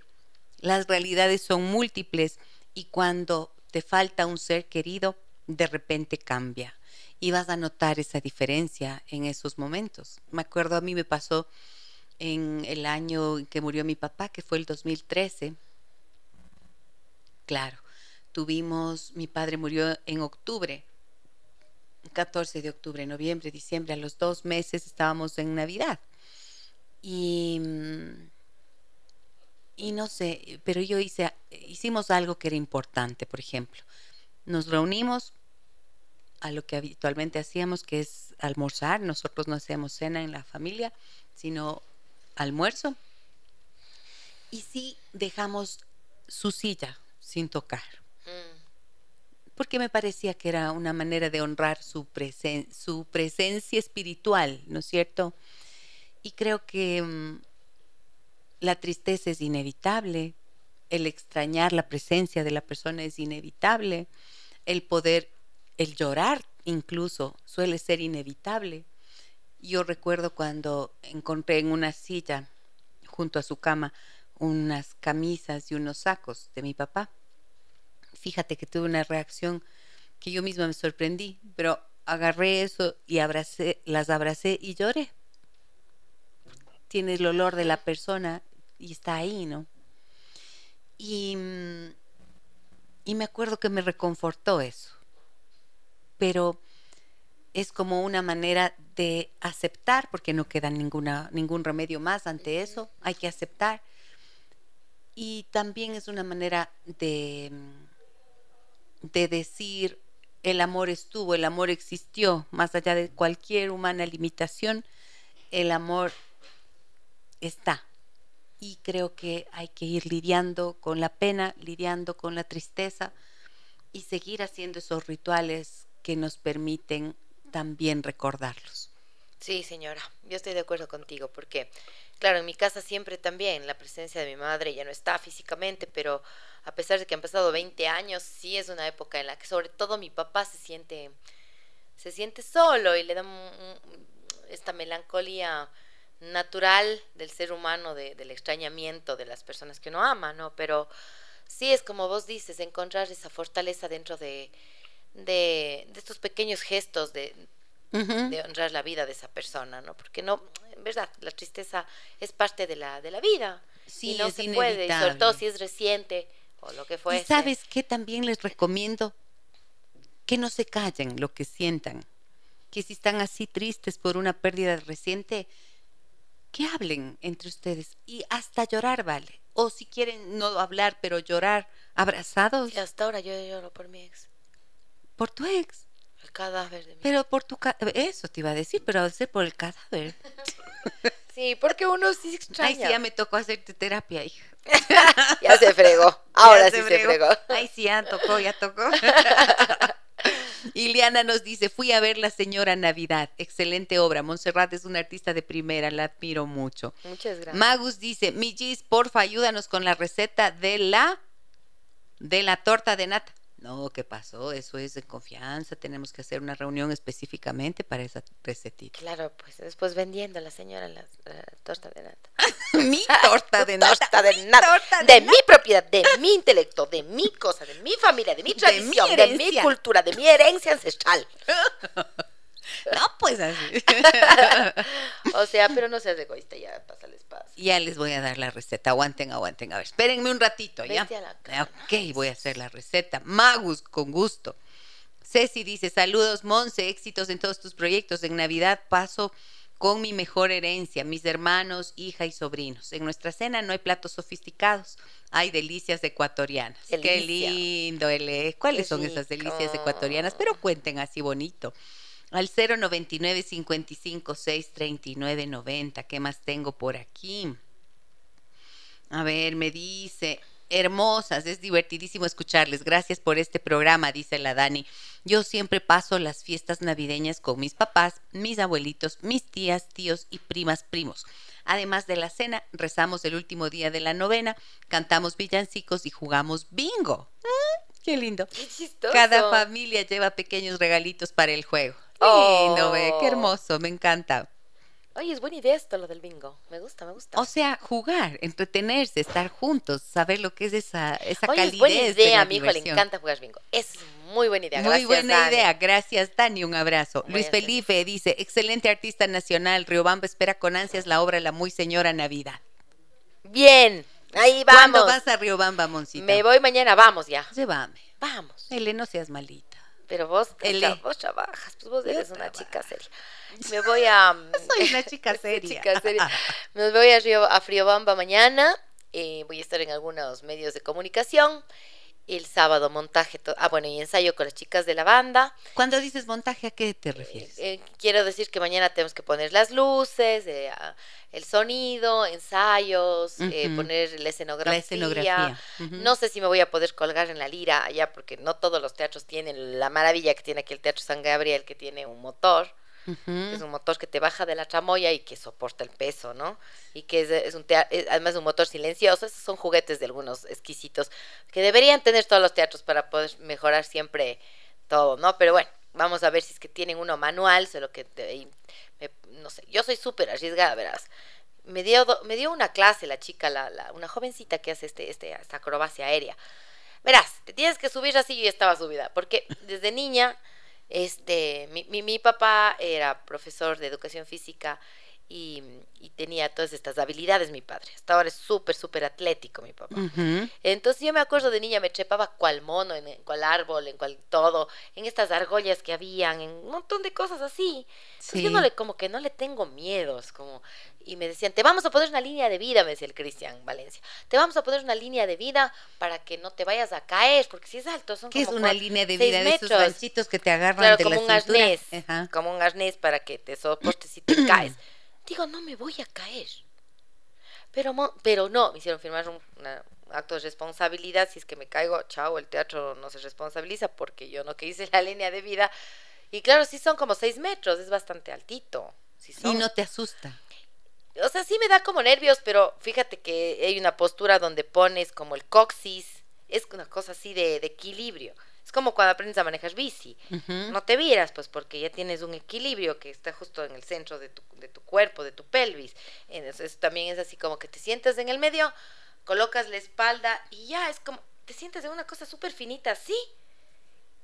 Las realidades son múltiples y cuando te falta un ser querido, de repente cambia. Y vas a notar esa diferencia en esos momentos. Me acuerdo, a mí me pasó en el año en que murió mi papá, que fue el 2013. Claro, tuvimos, mi padre murió en octubre, 14 de octubre, noviembre, diciembre, a los dos meses estábamos en Navidad. Y, y no sé, pero yo hice, hicimos algo que era importante, por ejemplo. Nos reunimos a lo que habitualmente hacíamos, que es almorzar. Nosotros no hacemos cena en la familia, sino almuerzo. Y sí dejamos su silla sin tocar. Porque me parecía que era una manera de honrar su, su presencia espiritual, ¿no es cierto? Y creo que mm, la tristeza es inevitable, el extrañar la presencia de la persona es inevitable, el poder, el llorar incluso suele ser inevitable. Yo recuerdo cuando encontré en una silla junto a su cama unas camisas y unos sacos de mi papá. Fíjate que tuve una reacción que yo misma me sorprendí, pero agarré eso y abracé, las abracé y lloré. Tiene el olor de la persona y está ahí, ¿no? Y, y me acuerdo que me reconfortó eso. Pero es como una manera de aceptar, porque no queda ninguna, ningún remedio más ante eso, hay que aceptar. Y también es una manera de, de decir, el amor estuvo, el amor existió, más allá de cualquier humana limitación, el amor está. Y creo que hay que ir lidiando con la pena, lidiando con la tristeza y seguir haciendo esos rituales que nos permiten también recordarlos. Sí, señora, yo estoy de acuerdo contigo, porque, claro, en mi casa siempre también la presencia de mi madre ya no está físicamente, pero a pesar de que han pasado 20 años, sí es una época en la que sobre todo mi papá se siente, se siente solo y le da esta melancolía natural del ser humano, del extrañamiento de las personas que uno ama, ¿no? Pero sí es como vos dices, encontrar esa fortaleza dentro de, de, estos pequeños gestos de, de, honrar la vida de esa persona, ¿no? Porque no, en verdad, la tristeza es parte de la, de la vida. Sí, y no se puede, y sobre todo si es reciente o lo que fuese. Y sabes qué también les recomiendo que no se callen lo que sientan, que si están así tristes por una pérdida reciente, que hablen entre ustedes y hasta llorar vale. O si quieren no hablar, pero llorar abrazados. Y hasta ahora yo lloro por mi ex. Por tu ex. El cadáver de mi Pero por tu eso te iba a decir, pero a ser por el cadáver. sí, porque uno sí extraña. Ay, sí, ya me tocó hacerte terapia, hija. ya se fregó. Ahora sí se fregó. Ay, sí, ya tocó, ya tocó. Iliana nos dice, fui a ver La Señora Navidad, excelente obra. Montserrat es una artista de primera, la admiro mucho. Muchas gracias. Magus dice, mi porfa, ayúdanos con la receta de la, de la torta de nata. No, ¿qué pasó? Eso es de confianza. Tenemos que hacer una reunión específicamente para esa recetita. Claro, pues después vendiendo a la señora la, torta de nata. mi torta de nata. Torta de nata. de, mi propiedad, de mi intelecto, de mi cosa, de mi familia, de mi tradición, de mi cultura, de mi herencia ancestral. No, pues así. o sea, pero no seas egoísta, ya pásales paz. Ya les voy a dar la receta. Aguanten, aguanten. A ver, espérenme un ratito, ¿ya? Ok, voy a hacer la receta. Magus, con gusto. Ceci dice, saludos, Monse, éxitos en todos tus proyectos. En Navidad paso con mi mejor herencia, mis hermanos, hija y sobrinos. En nuestra cena no hay platos sofisticados, hay delicias ecuatorianas. Qué lindo, L. ¿Cuáles son esas delicias ecuatorianas? Pero cuenten así bonito al 099 55 639 90. ¿Qué más tengo por aquí? A ver, me dice, hermosas, es divertidísimo escucharles. Gracias por este programa, dice la Dani. Yo siempre paso las fiestas navideñas con mis papás, mis abuelitos, mis tías, tíos y primas, primos. Además de la cena, rezamos el último día de la novena, cantamos villancicos y jugamos bingo. Mm, qué lindo. Cada familia lleva pequeños regalitos para el juego. Lindo, ve, qué oh. hermoso, me encanta. Oye, es buena idea esto, lo del bingo. Me gusta, me gusta. O sea, jugar, entretenerse, estar juntos, saber lo que es esa, esa Oye, calidez. es buena de idea, la a mi hijo le encanta jugar bingo. Es muy buena idea. Muy Gracias, buena Dani. idea, gracias Dani, un abrazo. Luis Felipe dice, excelente artista nacional, Riobamba espera con ansias la obra La Muy Señora Navidad. Bien, ahí vamos. ¿Cuándo vas a Riobamba, Moncita? Me voy mañana, vamos ya. Llévame. Vamos. Ele, no seas malita. Pero vos, vos trabajas, pues vos eres una chica seria. Me voy a... Soy una chica seria. chica seria. Me voy a, Río, a Friobamba mañana. eh, voy a estar en algunos medios de comunicación. El sábado montaje. Ah, bueno, y ensayo con las chicas de la banda. Cuando dices montaje, ¿a qué te refieres? Eh, quiero decir que mañana tenemos que poner las luces, eh, el sonido, ensayos, eh, poner la escenografía. La escenografía. No sé si me voy a poder colgar en la lira allá, porque no todos los teatros tienen la maravilla que tiene aquí el Teatro San Gabriel, que tiene un motor, Que es un motor que te baja de la tramoya y que soporta el peso, ¿no? Y que es, es un es además un motor silencioso. Esos son juguetes de algunos exquisitos que deberían tener todos los teatros para poder mejorar siempre todo, ¿no? Pero bueno, vamos a ver si es que tienen uno manual, solo que de ahí me- no sé, yo soy súper arriesgada, verás. Me dio, me dio una clase la chica, la, la- una jovencita que hace este, este, esta acrobacia aérea. Verás, te tienes que subir así, yo ya estaba subida, porque desde niña, este, mi, mi, mi papá era profesor de educación física y, y tenía todas estas habilidades, mi padre. Hasta ahora es súper, súper atlético, mi papá. Entonces yo me acuerdo de niña, me trepaba cual mono, en, en cual árbol, en cual todo, en estas argollas que habían, en un montón de cosas así. Entonces yo Sí. no le, como que no le tengo miedos, como, y me decían, te vamos a poner una línea de vida, me decía el Cristian Valencia, te vamos a poner una línea de vida para que no te vayas a caer, porque si es alto, son ¿Qué es como una cua- línea de vida de esos metros. ganchitos que te agarran Claro, de como la un cintura? arnés, Ajá. como un arnés para que te soportes si te caes. Digo, no me voy a caer. Pero, pero no, me hicieron firmar un una- un acto de responsabilidad. Si es que me caigo, chao, el teatro no se responsabiliza porque yo no que hice la línea de vida. Y claro, sí son como seis metros, es bastante altito. Sí Y no te asusta. O sea, sí me da como nervios, pero fíjate que hay una postura donde pones como el coxis. Es una cosa así de, de equilibrio. Es como cuando aprendes a manejar bici. No te vieras, pues, porque ya tienes un equilibrio que está justo en el centro de tu, de tu cuerpo, de tu pelvis. Entonces también es así como que te sientas en el medio, colocas la espalda y ya es como, te sientes en una cosa súper finita así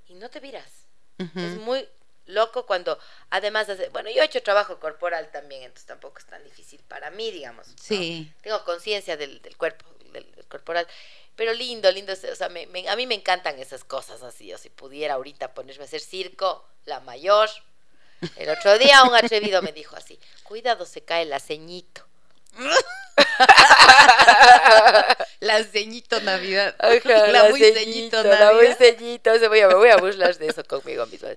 y no te viras. Es muy loco cuando, además, hace, bueno, yo he hecho trabajo corporal también, entonces tampoco es tan difícil para mí, digamos. ¿no? Sí. Tengo conciencia del, del cuerpo, del, del corporal. Pero lindo, lindo, o sea, me- me- a mí me encantan esas cosas así. O si pudiera ahorita ponerme a hacer circo, la mayor. El otro día un atrevido me dijo así, cuidado, se cae el aceñito. La ceñito Navidad. Ajá, la la muy ceñito, ceñito la muy Navidad. ceñito. Se voy a, me voy a burlar de eso conmigo misma.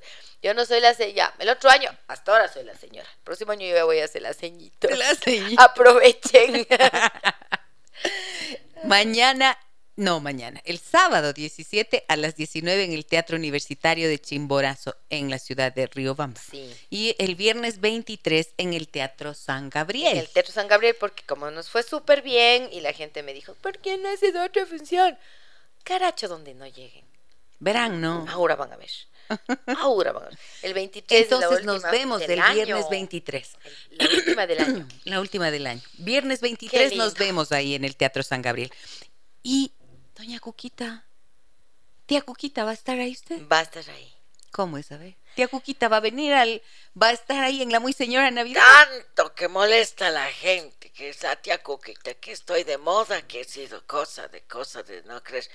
Yo no soy la señora. El otro año, hasta ahora soy la señora. El próximo año yo voy a ser la ceñito. La ceñito. Aprovechen. Mañana, no mañana, el sábado 17 a las 19 en el Teatro Universitario de Chimborazo en la ciudad de Riobamba. Sí. Y el viernes 23 en el Teatro San Gabriel. En el Teatro San Gabriel, porque como nos fue súper bien y la gente me dijo, ¿por qué no haces otra función? Caracho, donde no lleguen. Verán, ¿no? Ahora van a ver. Ahora van a ver. El 23 es la Entonces nos vemos del el año. viernes 23. El- La última del año. La última del año. Viernes 23 nos vemos ahí en el Teatro San Gabriel. Y, doña Cuquita, tía Cuquita, ¿va a estar ahí usted? Va a estar ahí. ¿Cómo es? A ver. Tía Cuquita va a venir al... Va a estar ahí en la Muy Señora Navidad. Tanto que molesta a la gente, que es la tía Cuquita, que estoy de moda, que he sido cosa de cosa de no creer.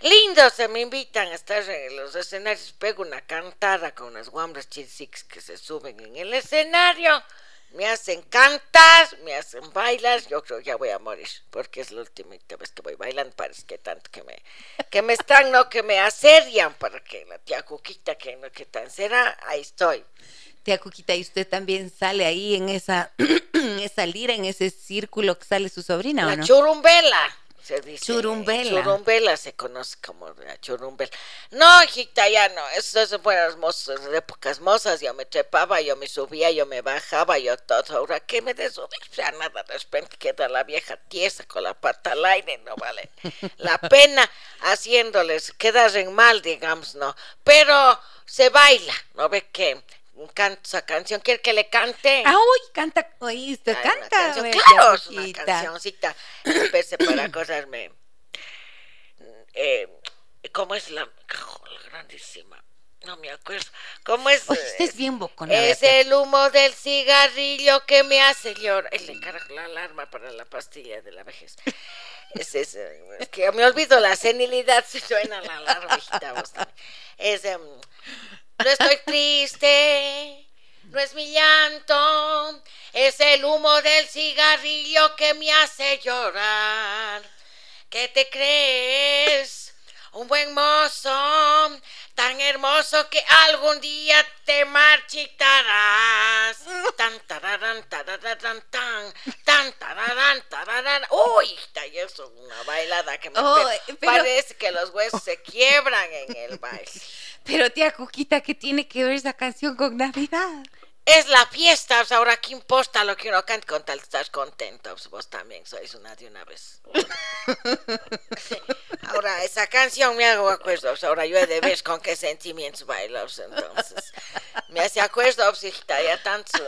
Lindo, se me invitan a estar en los escenarios, pego una cantada con unas guambras chisix que se suben en el escenario, me hacen cantar, me hacen bailar, yo creo ya voy a morir, porque es la última vez que voy bailando, parece que tanto que me, que me están, no, que me asedian para que la tía Cuquita, que no, que tan será, ahí estoy. Tía Cuquita, ¿y usted también sale ahí en esa, en esa lira, en ese círculo que sale su sobrina o La no? churumbela. Se dice. Churumbela. Churumbela se conoce como la churumbela. No, hijita, ya no. Esas mozas, épocas mozas. Yo me trepaba, yo me subía, yo me bajaba, yo todo. Ahora que me de subir, ya nada. De repente queda la vieja tiesa con la pata al aire, no vale. La pena haciéndoles quedar en mal, digamos, no. Pero se baila, ¿no ve que? Canto esa canción. ¿Quiere que le cante? Ah, uy, canta, Ay, una canta. canción, claro, es una cancioncita. Espérese para acordarme. Eh, ¿Cómo es la, Joder, grandísima? No me acuerdo. ¿Cómo es? Oye, usted es bien bocona. Es el humo del cigarrillo que me hace llorar. Carga la alarma para la pastilla de la vejez. Es, es, eh, es que me olvido la senilidad si suena la alarma, hijita, vos. Es, em, no estoy triste, no es mi llanto, es el humo del cigarrillo que me hace llorar. ¿Qué te crees? Un buen mozo, tan hermoso que algún día te marchitarás. Tan, tararán, tararán, tan, tan, tararán, tararán. Uy, eso, una bailada que me Oh, pe- pero- parece que los huesos se quiebran en el baile. Pero tía Cuquita, ¿qué tiene que ver esa canción con Navidad? Es la fiesta, o sea, ahora qué importa lo que uno cante con tal estar contento, pues vos también sois una de una vez. Ahora, esa canción me hago acuerdo, o sea, ahora yo he de ver con qué sentimientos sea, entonces, me hace acuerdo, pues, hijita, ya tanto,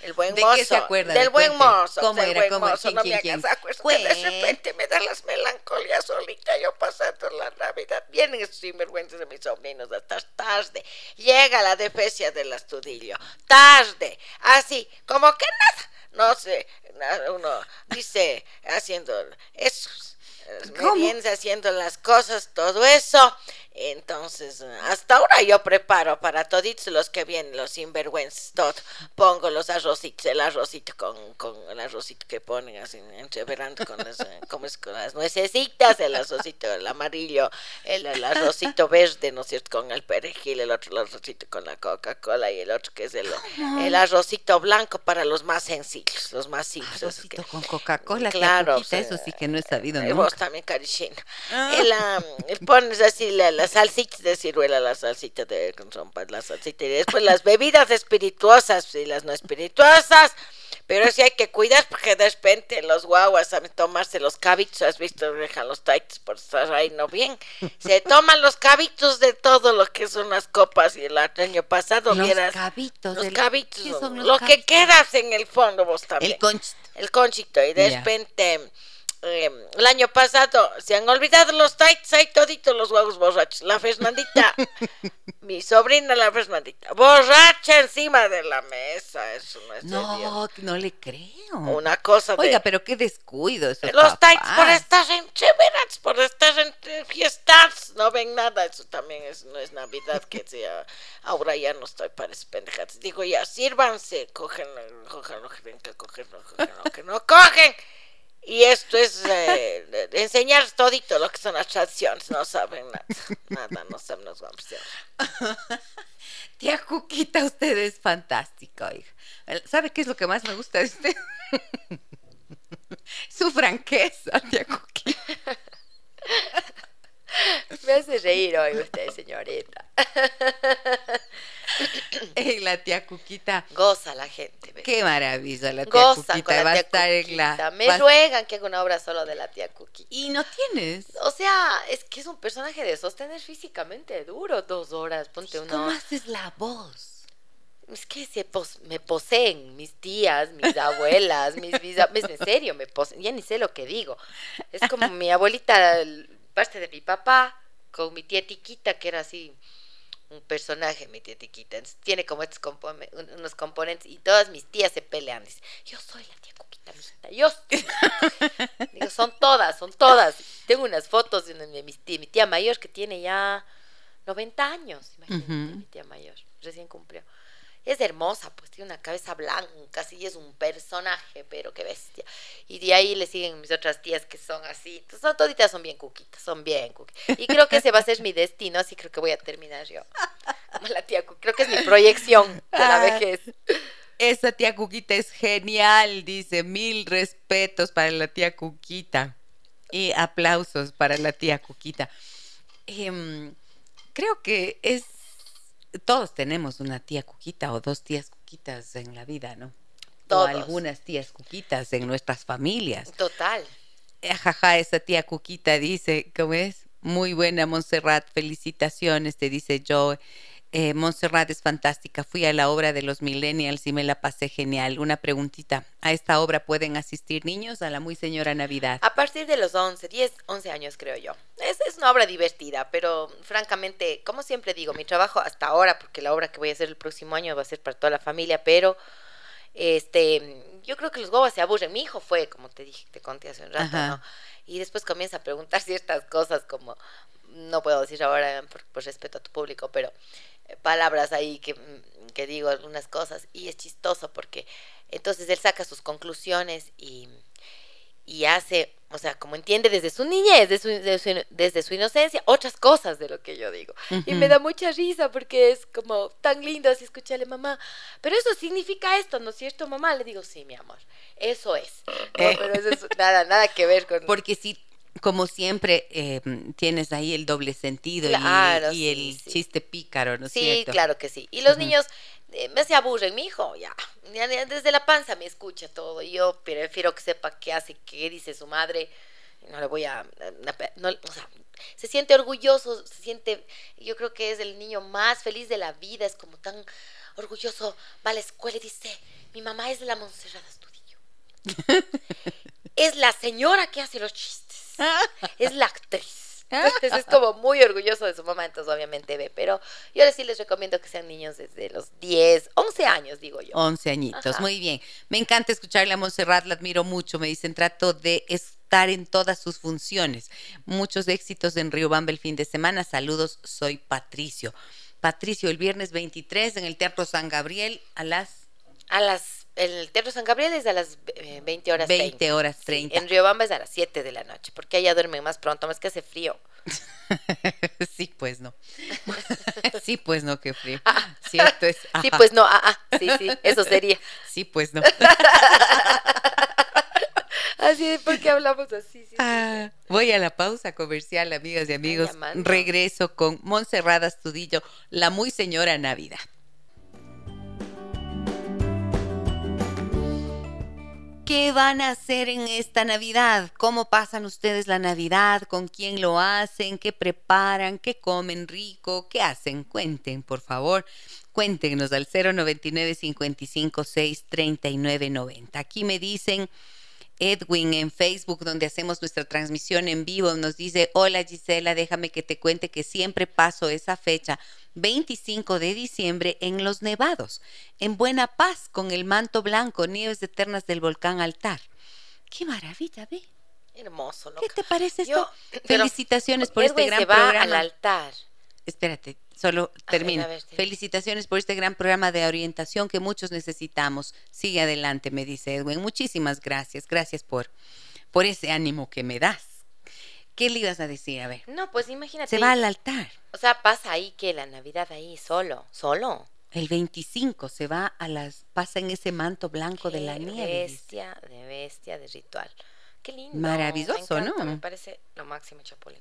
el buen ¿De mozo. qué se acuerda? Del buen Cuente. mozo, ¿Cómo del era? buen ¿Cómo? mozo, ¿Quién, no quién, me quién? hagas acuerdo, que de Cuen- repente me da las melancolías solita, yo pasando la Navidad, vienen estos sinvergüenzas de mis sobrinos hasta tarde, llega la defecia del astudillo, tarde, así, como que nada, no sé, uno dice, haciendo esos ¿Cómo? meriendas, haciendo las cosas, todo eso. Entonces, hasta ahora yo preparo para toditos los que vienen, los sinvergüenzas, todo. Pongo los arrocitos, el arrocito con, con el arrocito que ponen así, entreverando con las, eh, ¿cómo es? con las nuecesitas, el arrocito, el amarillo, el, el arrocito verde, ¿no es cierto? Con el perejil, el otro el arrocito con la Coca-Cola y el otro que es el, el arrocito blanco para los más sencillos, los más simples. Arrocito que- con Coca-Cola, Claro, o sea, eso sí que no he sabido eh, nunca. Vos también, Carichina. El, am, el pones así la, las salsitas de ciruela, la salsita de rompas, la salsita y después las bebidas espirituosas y las no espirituosas. Pero sí hay que cuidar porque de repente los guaguas saben tomarse los cabitos, has visto, dejan los taitos por estar ahí no bien. Se toman los cabitos de todo lo que son las copas y el año pasado Los vieras cabitos. los del- cabitos, ¿Qué son los lo que quedas en el fondo vos también El conchito. el conchito y de repente eh, el año pasado se han olvidado los tights ahí toditos los huevos borrachos la Fernandita mi sobrina la Fernandita borracha encima de la mesa eso no es. No, no le creo. una cosa de Oiga, pero qué descuido esos los tights por papás. estar en chéveras, por estar en fiestas, no ven nada, eso también es, no es Navidad que sea, ahora ya no estoy para esas pendejadas, digo ya, sírvanse, cogen, cogen lo que cogen lo que no cogen, y esto es eh, enseñar todito lo que son las tradiciones, no saben nada, nada, no saben los hombres. Tía Cuquita, usted es fantástica, oiga. ¿Sabe qué es lo que más me gusta de usted? Su franqueza, tía Cuquita. Me hace reír hoy usted, señorita. Ey, la tía Cuquita. Goza la gente. Qué maravilla la tía Gozan Cuquita. con la va a tía estar en la. Cuquita. Me va- ruegan que haga una obra solo de la tía Cookie. Y no tienes. O sea, es que es un personaje de sostener físicamente duro dos horas. Ponte ¿Cómo uno. haces la voz? Es que se pos- me poseen mis tías, mis abuelas, mis bisabuelas. En serio, me poseen. Ya ni sé lo que digo. Es como mi abuelita, el- parte de mi papá, con mi tía Tiquita, que era así un personaje, mi tía Tiquita. Entonces, tiene como estos compo- un- unos componentes y todas mis tías se pelean. Dicen, yo soy la tía Cuquita, mijita, yo. Digo, son todas, son todas. Tengo unas fotos de mis tía, mi tía mayor que tiene ya 90 años, imagínate, mi tía mayor, recién cumplió. Es hermosa, pues tiene una cabeza blanca, sí, es un personaje, pero qué bestia. Y de ahí le siguen mis otras tías que son así. Son, toditas son bien cuquitas, son bien cuquitas. Y creo que ese va a ser mi destino, así creo que voy a terminar yo. Como la tía Cuqui. Creo que es mi proyección de la vejez. Esa tía Cuquita es genial, dice. Mil respetos para la tía Cuquita. Y aplausos para la tía Cuquita. Em, creo que es. Todos tenemos una tía Cuquita o dos tías Cuquitas en la vida, ¿no? Todos. O algunas tías Cuquitas en nuestras familias. Total. Ajaja, esa tía Cuquita dice, ¿cómo es? Muy buena, Montserrat, felicitaciones, te dice Joe. Eh, Montserrat es fantástica. Fui a la obra de los Millennials y me la pasé genial. Una preguntita. ¿A esta obra pueden asistir niños a la muy señora Navidad? A partir de los 11, 10, 11 años creo yo. Es, es una obra divertida, pero francamente, como siempre digo, mi trabajo hasta ahora, porque la obra que voy a hacer el próximo año va a ser para toda la familia, pero este, yo creo que los gobas se aburren. Mi hijo fue, como te dije, te conté hace un rato, Ajá. ¿no? Y después comienza a preguntar ciertas cosas como, no puedo decir ahora por, por respeto a tu público, pero palabras ahí que, mm, que digo algunas cosas y es chistoso porque entonces él saca sus conclusiones y, y hace, o sea, como entiende desde su niñez, desde su, desde su, desde su inocencia, otras cosas de lo que yo digo. Y me da mucha risa porque es como tan lindo así escucharle, mamá, pero eso significa esto, ¿no es cierto, mamá? Le digo, sí, mi amor, eso es. No, Eh. pero eso es nada, nada que ver con... Porque sí, como siempre, eh, tienes ahí el doble sentido y- Claro, y, sí, el sí. chiste pícaro, ¿no es Sí, cierto? claro que sí. Y los niños eh, me se aburren, mi hijo, ya, desde la panza me escucha todo. Y yo prefiero que sepa qué hace, qué dice su madre. No le voy a, no, o sea, se siente orgulloso, se siente, yo creo que es el niño más feliz de la vida, es como tan orgulloso, va a la escuela y dice, mi mamá es de la Montserrat Astudillo. es la señora que hace los chistes, es la actriz. Entonces es como muy orgulloso de su mamá, entonces obviamente ve, pero yo sí les recomiendo que sean niños desde los 10, 11 años, digo yo. 11 añitos, Ajá. muy bien. Me encanta escucharle a Montserrat, la admiro mucho. Me dicen, trato de estar en todas sus funciones. Muchos éxitos en Río Bamba el fin de semana. Saludos, soy Patricio. Patricio, el viernes 23 en el Teatro San Gabriel a las A las, el Teatro San Gabriel es a las eh, 20 horas 20 30. horas Sí, 30. en Riobamba es a las 7 de la noche, porque allá duermen más pronto, más que hace frío. sí, pues no. sí, pues no, qué frío. Cierto es. Sí, pues no, ah, ah, sí, sí, eso sería. Sí, pues no. Así es porque hablamos así, sí, sí. Ah, voy a la pausa comercial, amigas y amigos. Regreso con Montserrat Astudillo, la muy señora Navidad. ¿Qué van a hacer en esta Navidad? ¿Cómo pasan ustedes la Navidad? ¿Con quién lo hacen? ¿Qué preparan? ¿Qué comen rico? ¿Qué hacen? Cuenten, por favor. Cuéntenos al 099 55 6 39 90. Aquí me dicen Edwin en Facebook, donde hacemos nuestra transmisión en vivo, nos dice, hola Gisela, déjame que te cuente que siempre paso esa fecha, 25 de diciembre, en Los Nevados, en Buena Paz, con el manto blanco, nieves eternas del volcán Altar. ¡Qué maravilla, ve! Hermoso, ¿no? ¿Qué te parece esto? Yo- Felicitaciones por Edwin este gran se va programa. al altar. Espérate, solo termino. ver. Felicitaciones por este gran programa de orientación que muchos necesitamos. Sigue adelante, me dice Edwin. Muchísimas gracias. Gracias por, por ese ánimo que me das. ¿Qué le ibas a decir? A ver. No, pues imagínate. Se va al altar. O sea, pasa ahí que la Navidad ahí solo, solo. El 25 se va a las. pasa en ese manto blanco de la nieve. dice. Bestia, de bestia, de ritual. Qué lindo. Maravilloso, me encanta, ¿no? Me parece lo máximo chapulín.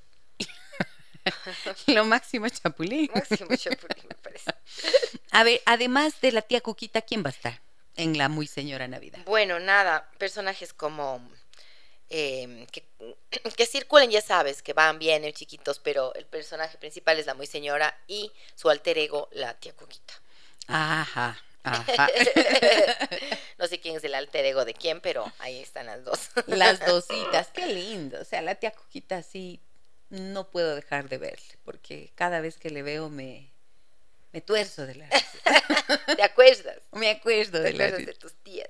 Lo máximo, Chapulín. Máximo chapulín, me parece. A ver, además de la tía Cuquita, ¿quién va a estar en la muy señora Navidad? Bueno, nada, personajes como eh, que, que circulen, ya sabes, que van bien, eh, chiquitos, pero el personaje principal es la muy señora y su alter ego, la tía Cuquita. Ajá, ajá. No sé quién es el alter ego de quién, pero ahí están las dos. Las dositas, qué lindo. O sea, la tía Cuquita sí no puedo dejar de verle, porque cada vez que le veo me, me tuerzo de la risa. ¿Te acuerdas? Me acuerdo ¿Te de la acuerdas de tus tías?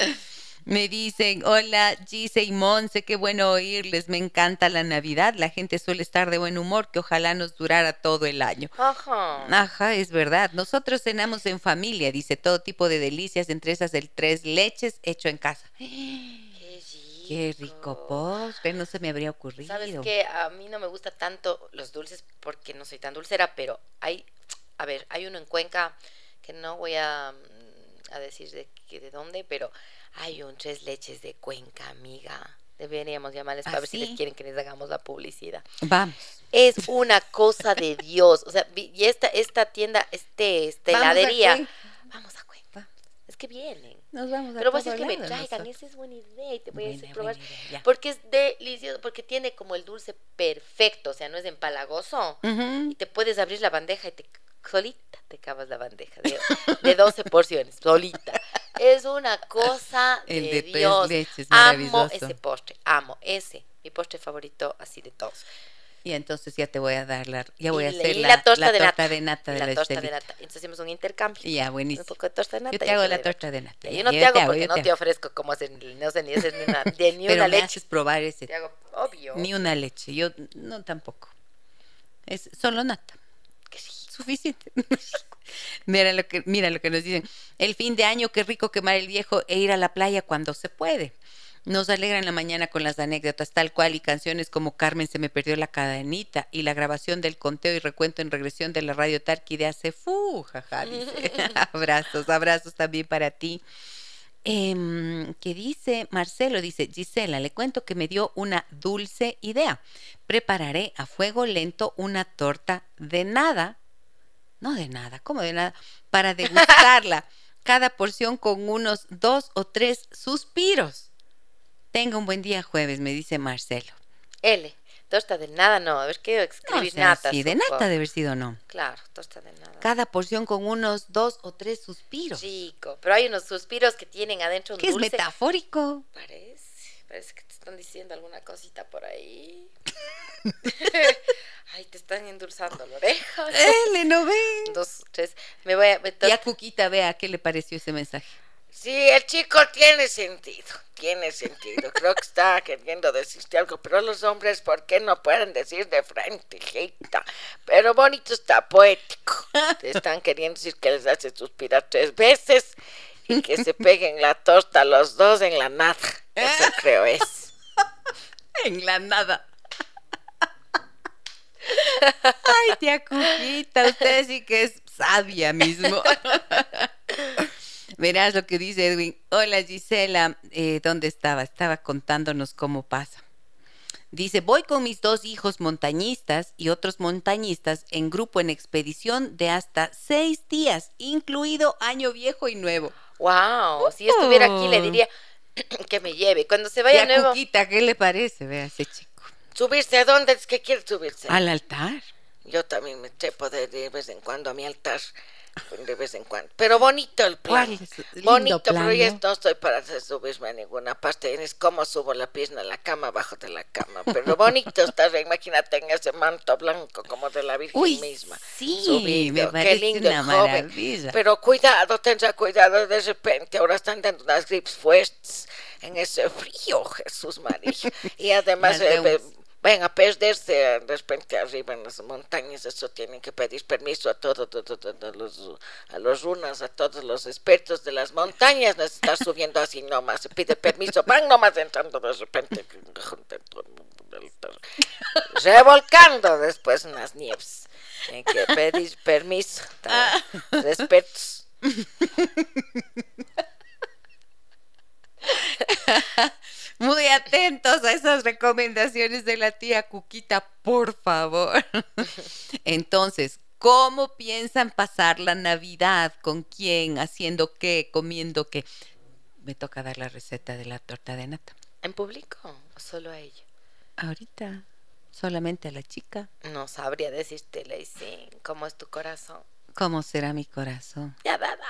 Me dicen, hola Gise y Monse, qué bueno oírles, me encanta la Navidad, la gente suele estar de buen humor, que ojalá nos durara todo el año. Ajá. Ajá, es verdad. Nosotros cenamos en familia, dice todo tipo de delicias, entre esas el tres leches hecho en casa. Qué rico. Postre, no se me habría ocurrido. Sabes que a mí no me gusta tanto los dulces porque no soy tan dulcera, pero hay, a ver, hay uno en Cuenca que no voy a, mm, a decir de, que de dónde, pero hay un tres leches de Cuenca, amiga. Deberíamos llamarles para ¿Ah, ver si les quieren que les hagamos la publicidad. Vamos. Es una cosa de Dios. O sea, y esta, esta tienda, este, esta heladería. Vamos a Cuenca. Es que vienen. Nos vamos a Pero vas a que me traigan, esa es buena idea y te voy a Buena, probar. idea, ya. Porque es delicioso, porque tiene como el dulce perfecto, o sea, no es empalagoso. Y te puedes abrir la bandeja y te solita te acabas la bandeja de, de 12 porciones, solita. Es una cosa de, El de Dios. leches, amo ese postre, amo ese. Mi postre favorito así de todos. Y entonces ya te voy a dar la, ya voy a y, hacer y la, la torta, de, torta nata. de nata de la, la, torta de nata. Entonces hacemos un intercambio. Ya, Un buenísimo. poco de torta de nata. Yo te hago la torta de nata. Yo no yo te hago porque no te ofrezco como hacer, no sé ni hacer ni una, de ni Pero una me leche. haces probar ese. Te hago, obvio. Ni una leche. Yo no tampoco. Es solo nata. Que sí. Suficiente. mira lo que mira lo que nos dicen. El fin de año qué rico quemar el viejo e ir a la playa cuando se puede. Nos alegra en la mañana con las anécdotas tal cual y canciones como Carmen se me perdió la cadenita y la grabación del conteo y recuento en regresión de la radio Tarqui de hace fu, jaja, dice. abrazos, abrazos también para ti. Em, que dice Marcelo, dice Gisela, le cuento que me dio una dulce idea. Prepararé a fuego lento una torta de nada, no de nada, ¿cómo de nada? Para degustarla, cada porción con unos dos o tres suspiros. Tenga un buen día jueves, me dice Marcelo. L. Torta de nada, no. A ver qué No, escribir o sea, nata. sí, de nata de haber sido no. Claro, torta de nada. Cada porción con unos dos o tres suspiros. Chico, pero hay unos suspiros que tienen adentro un es dulce. metafórico. Parece, parece que te están diciendo alguna cosita por ahí. Ay, te están endulzando la oreja. Él, ¿no ve? Dos, tres. Me voy a. me Ya Cuquita, vea qué le pareció ese mensaje. Sí, el chico tiene sentido, tiene sentido. Creo que está queriendo decirte algo, pero los hombres, ¿por qué no pueden decir de frente, hijita? Pero bonito está poético. Te están queriendo decir que les hace suspirar tres veces y que se peguen la torta los dos en la nada. Eso creo es. En la nada. Ay, tía Cuquita, usted sí que es sabia mismo. Verás lo que dice Edwin. Hola Gisela, eh, ¿dónde estaba? Estaba contándonos cómo pasa. Dice, voy con mis dos hijos montañistas y otros montañistas en grupo en expedición de hasta seis días, incluido año viejo y nuevo. Wow, si estuviera aquí le diría que me lleve. Cuando se vaya nuevo. Cuquita, ¿qué le parece? Vea ese chico. ¿Subirse a dónde es que quiere subirse? Al altar. Yo también me trepo de, de vez en cuando a mi altar. De vez en cuando. Pero bonito el plan. Bonito, plan, pero yo ¿no? no estoy para subirme a ninguna parte. Es como subo la pierna a la cama, abajo de la cama. Pero bonito estar, imagínate en ese manto blanco como de la Virgen Uy, misma. sí, subido. me Qué lindo una joven. maravilla. Pero cuidado, tenga cuidado de repente. Ahora están dando unas grips fuertes en ese frío, Jesús María. Y además, eh, Ven a perderse de repente arriba en las montañas, eso tienen que pedir permiso a todos to- to- to- to- los, a los runas, a todos los expertos de las montañas, no es estar subiendo así nomás, se pide permiso, van nomás entrando de repente, revolcando después en las nieves. Hay que pedir permiso a los expertos. Muy atentos a esas recomendaciones de la tía Cuquita, por favor. Entonces, ¿cómo piensan pasar la Navidad? ¿Con quién? ¿Haciendo qué? ¿Comiendo qué? Me toca dar la receta de la torta de nata. ¿En público o solo a ella? Ahorita, solamente a la chica. No sabría decirte, Lacey, cómo es tu corazón. ¿Cómo será mi corazón? Ya, da, da.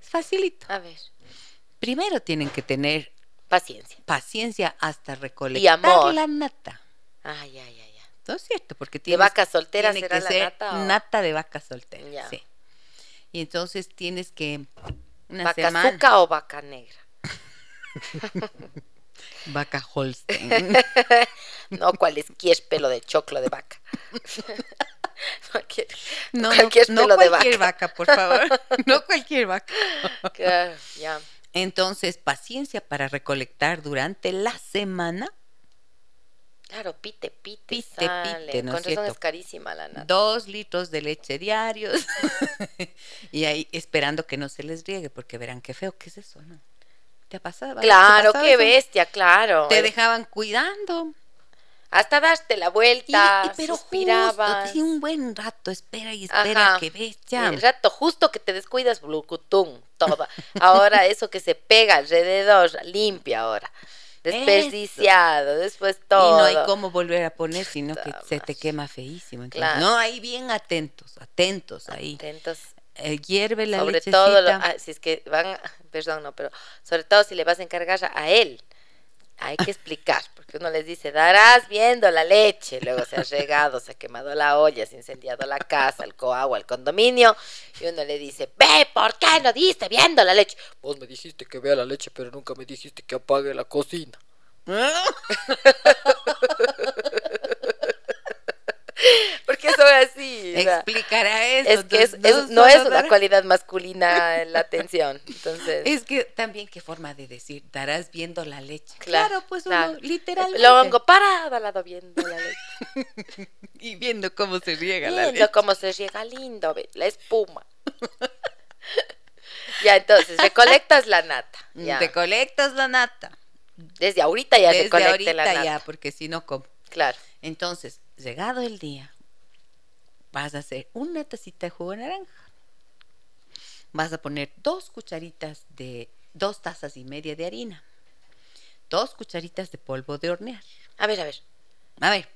Es facilito. A ver, Primero tienen que tener paciencia. paciencia hasta recolectar amor. la nata. Ay, ay, ay, ay. ¿No es cierto? Porque ¿De tienes, vaca soltera tiene será que la ser nata? o- nata de vaca soltera. Ya. Sí. Y entonces tienes que una ¿Vaca semana azúcar o vaca negra? vaca Holstein. No, cuál es, es pelo de choclo de vaca. Cualquier- No, no, cualquier no de cualquier vaca. por favor. No cualquier vaca. Claro, ya. Entonces, paciencia para recolectar durante la semana. Claro, pite, pite, Pite, sale. pite, ¿no es Con razón es carísima la nata. Dos litros de leche diarios. y ahí esperando que no se les riegue, porque verán qué feo que es eso, ¿no? ¿Te ha pasado? ¿Te Claro, pasaba qué eso? bestia, claro. Te dejaban cuidando. Hasta darte la Y, vuelta, y- pero suspirabas. justo, sí, un buen rato, espera y espera Ajá. que ves ya. El rato justo que te descuidas, blucutum, toda. Ahora eso que se pega alrededor, limpia ahora. desperdiciado, después todo. Y no hay cómo volver a poner, sino que se te quema feísimo. Entonces, Claro. no, ahí bien atentos, atentos ahí. Atentos. Eh, hierve la sobre lechecita. todo, lo- ah, si es que van, perdón, no, pero sobre todo si le vas a encargar a él, hay que explicar, porque uno les dice, darás viendo la leche, luego se ha regado, se ha quemado la olla, se ha incendiado la casa, el coagua, el condominio, y uno le dice, ve, ¿por qué no diste viendo la leche? Vos me dijiste que vea la leche, pero nunca me dijiste que apague la cocina. Porque son así. o sea, Explicará eso. es que es- entonces, es- no es una cualidad masculina la atención, entonces... Es que también qué forma de decir, darás viendo la leche. Claro, Claro, pues claro. uno literalmente. Luego parado al lado viendo la leche. Y viendo cómo se riega la Viendo leche. cómo se riega lindo, ve, la espuma. ya, entonces, recolectas la nata. Ya. Te colectas la nata. Desde ahorita ya Desde recolecte ahorita la nata. ya, porque si no, ¿cómo? Claro. Entonces, llegado el día, vas a hacer una tacita de jugo de naranja. Vas a poner dos cucharitas de, dos tazas y media de harina. Dos cucharitas de polvo de hornear. A ver, a ver. A ver,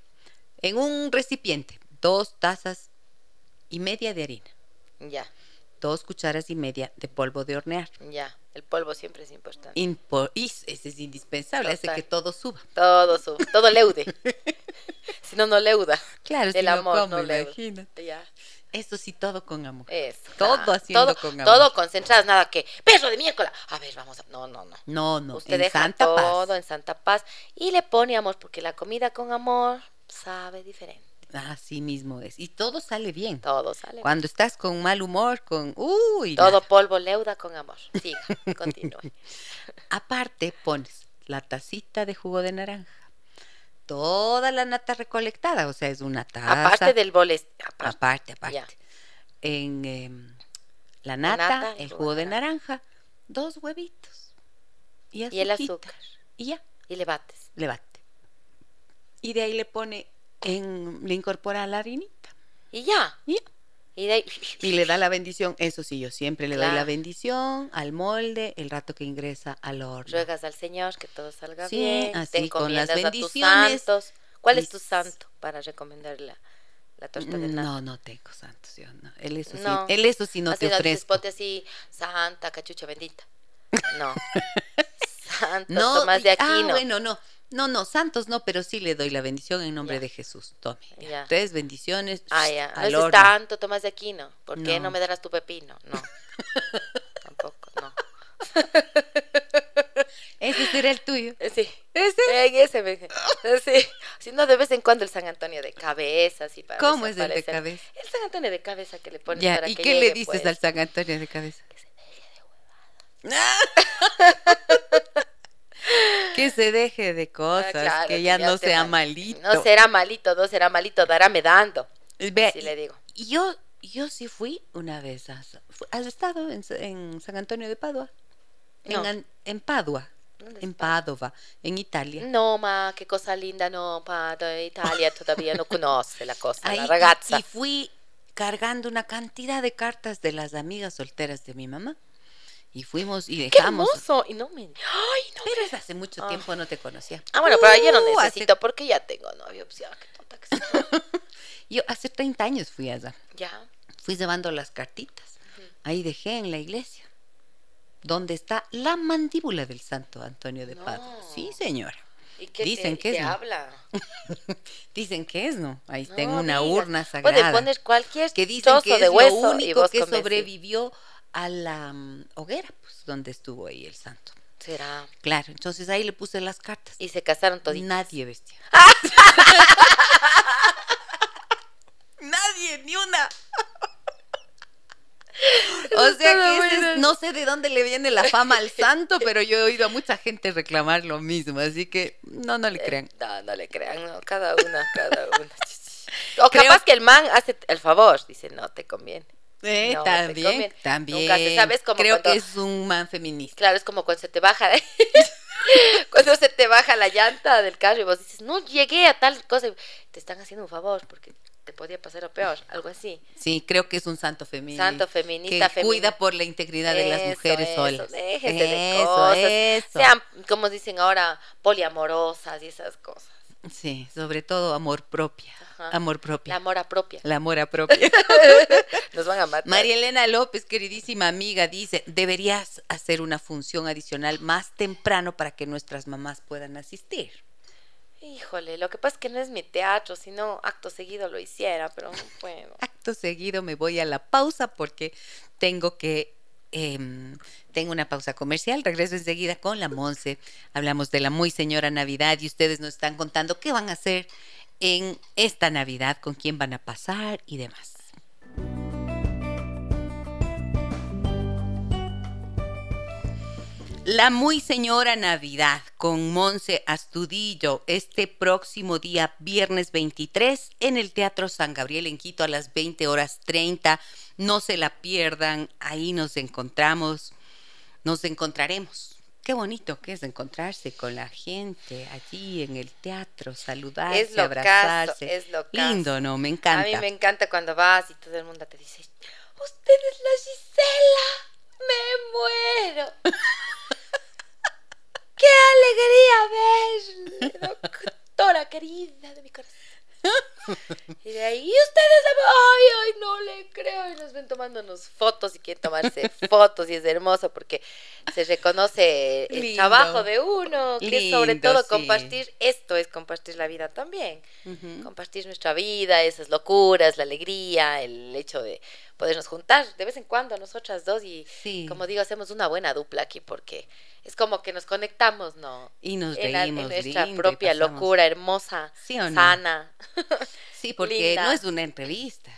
en un recipiente, dos tazas y media de harina. Ya, Dos cucharas y media de polvo de hornear. ya. El polvo siempre es importante. Impo- y ese es indispensable, hace que todo suba. Todo su, todo leude. si no, no leuda. Claro, El si no, amor no leuda. Imagínate. Ya. Eso sí, todo con amor. Eso. Todo haciendo todo, con amor. Todo concentradas, nada que, perro de miércoles. A ver, vamos a. No, no, no. No, no, Usted en deja Santa todo Paz. en Santa Paz y le pone amor, porque la comida con amor sabe diferente. Así mismo es. Y todo sale bien. Todo sale. Cuando estás con mal humor, con... Uy, Todo nada. polvo leuda con amor. Siga, continúe. Aparte pones la tacita de jugo de naranja. Toda la nata recolectada, o sea, es una taza. Aparte del bol, es- aparte. Aparte. En em, la nata, nata, el jugo de naranja, dos huevitos. Y, Y el azúcar. Y ya, Y le bates. le bate. Y de ahí le pone, en, le incorpora la harinita. Y ya. Y. Y de ahí. Y le da la bendición, eso sí, yo siempre le doy la Claro. bendición al molde el rato que ingresa al horno. Ruegas al Señor que todo salga Sí, bien. así, te con las encomiendas a tus bendiciones. santos. ¿Cuál Y es tu santo para recomendar la, la torta de nata? No, no tengo santos, yo no. Él eso sí, No. él eso sí no Así te dices, ofrezco. ponte así, Santa Cachucha bendita. No. Santo No, Tomás de y- ah, Aquino. bueno, no. No, no, santos no, pero sí le doy la bendición en nombre Ya. de Jesús. Tome. ya. Tres bendiciones. Ah, ya. No es tanto Tomás de Aquino. ¿Por qué No. no me darás tu pepino? No. Tampoco, no. Ese será el tuyo. Eh, Sí. ¿Ese? Ese me... eh, Sí. Si no, de vez en cuando el San Antonio de cabeza, así para ¿Cómo es el de cabeza? El San Antonio de cabeza que le pones Ya, para ¿y que qué le dices pues. al San Antonio de cabeza? Que se deje de Ah, cosas, claro, que ya no sea mal- malito. No será malito, no será malito, darame dando. Vea, Así y- le digo. Yo, yo sí fui una vez. A, Sa- fu- ¿Has estado en, Sa- en San Antonio de Padua? No. En, Padua, ¿Dónde en? Padova, en Italia. No, ma, qué cosa linda, no, pa, de Italia todavía no conoce la cosa, Ahí, la y- ragazza. y fui cargando una cantidad de cartas de las amigas solteras de mi mamá. Y fuimos y ¡Qué dejamos. hermoso! Y no me... ¡Ay, no! Pero es hace mucho Ah. tiempo no te conocía. Ah, bueno, pero yo no Uh, hace- necesito porque ya tengo novio. Pues, ya, qué tonta que soy. Yo hace 30 años fui allá. ya. Fui llevando las cartitas. Ahí dejé en la iglesia. Donde está la mandíbula del santo Antonio de Padua. No. Sí, señora. ¿Y qué Dicen te, que te es, ¿no? habla? Dicen que es, ¿no? Ahí está en No una digas. urna Puede sagrada. poner cualquier que dicen trozo que es de hueso lo y único vos que sobrevivió a la mm, hoguera, pues, donde estuvo ahí el santo. Será. Claro, entonces ahí le puse las cartas. Y se casaron toditos. Nadie bestia. Nadie, ni una. O sea que ese es- no sé de dónde le viene la fama al santo, pero yo he oído a mucha gente reclamar lo mismo, así que no, no le crean. No, no le crean, no, cada una, cada una. O Creo- capaz que el man hace el favor, dice, no te conviene. Eh, No, también, también. Nunca se sabe, es como Creo cuando- que es un man feminista. Claro, es como cuando se te baja, cuando se te baja la llanta del carro y vos dices, no llegué a tal cosa. Te están haciendo un favor porque te podía pasar lo peor, algo así. Sí, creo que es un santo femenino. Santo feminista, que cuida por la integridad de las mujeres eso, solas. déjense de Eso, cosas. eso. Sean, como dicen ahora, poliamorosas y esas cosas. Sí, sobre todo amor propia. Ajá. Amor propio. La mora propia. La amor propia. Nos van a matar. María Elena López, queridísima amiga, dice, deberías hacer una función adicional más temprano para que nuestras mamás puedan asistir. Híjole, lo que pasa es que no es mi teatro, sino acto seguido lo hiciera, pero no puedo. Acto seguido me voy a la pausa porque tengo que... em, tengo una pausa comercial, regreso enseguida con la Monse. Hablamos de la muy señora Navidad y ustedes nos están contando qué van a hacer en esta Navidad, con quién van a pasar y demás. La muy señora Navidad con Monse Astudillo este próximo día viernes 23 en el Teatro San Gabriel en Quito a las 20 horas 30. No se la pierdan, ahí nos encontramos, nos encontraremos. Qué bonito que es encontrarse con la gente allí en el teatro, saludarse, Es lo abrazarse. caso, es lo caso. Lindo, ¿no? Me A encanta. mí me encanta cuando vas y todo el mundo te dice, usted es la Gisela, me muero. ¡Qué alegría verle, doctora querida de mi corazón! Y de ahí, y ustedes, ay, ay, no le creo. Y nos ven tomándonos fotos y quieren tomarse fotos y es hermoso porque se reconoce el Lindo. trabajo de uno, que es sobre Lindo, todo sí. compartir, esto es compartir la vida también compartir nuestra vida, esas locuras, la alegría, el hecho de podernos juntar de vez en cuando nosotras dos y Sí. como digo, hacemos una buena dupla aquí porque es como que nos conectamos, ¿no? Y nos en, la- en reímos nuestra lindo propia pasamos- locura hermosa, ¿Sí o no? sana. Sí, porque linda. no es una entrevista.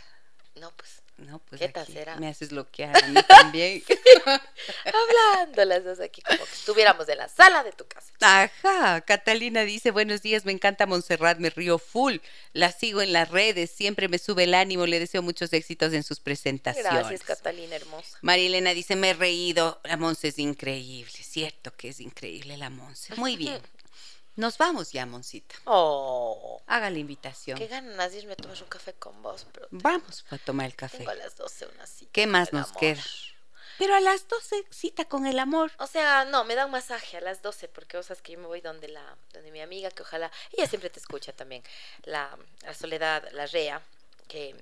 no, pues, No, pues ¿Qué tal aquí será? me haces bloquear a mí también. hablando las dos aquí como que estuviéramos en la sala de tu casa. Ajá, Catalina dice, buenos días, me encanta Montserrat, me río full, la sigo en las redes, siempre me sube el ánimo, le deseo muchos éxitos en sus presentaciones. Gracias, Catalina hermosa. María Elena dice, me he reído, la Monse es increíble, cierto que es increíble la Monse. Muy bien, nos vamos ya, Moncita. Oh, Haga la invitación. qué ganas de irme a tomar un café con vos, pero Vamos a tomar el café. tengo a las 12 una cita. ¿Qué más nos amor. queda? Pero a las 12 cita con el amor. O sea, no, me da un masaje a las 12 porque vos sabes que yo me voy donde la donde mi amiga que ojalá ella siempre te escucha también, la, la Soledad, la Rea, que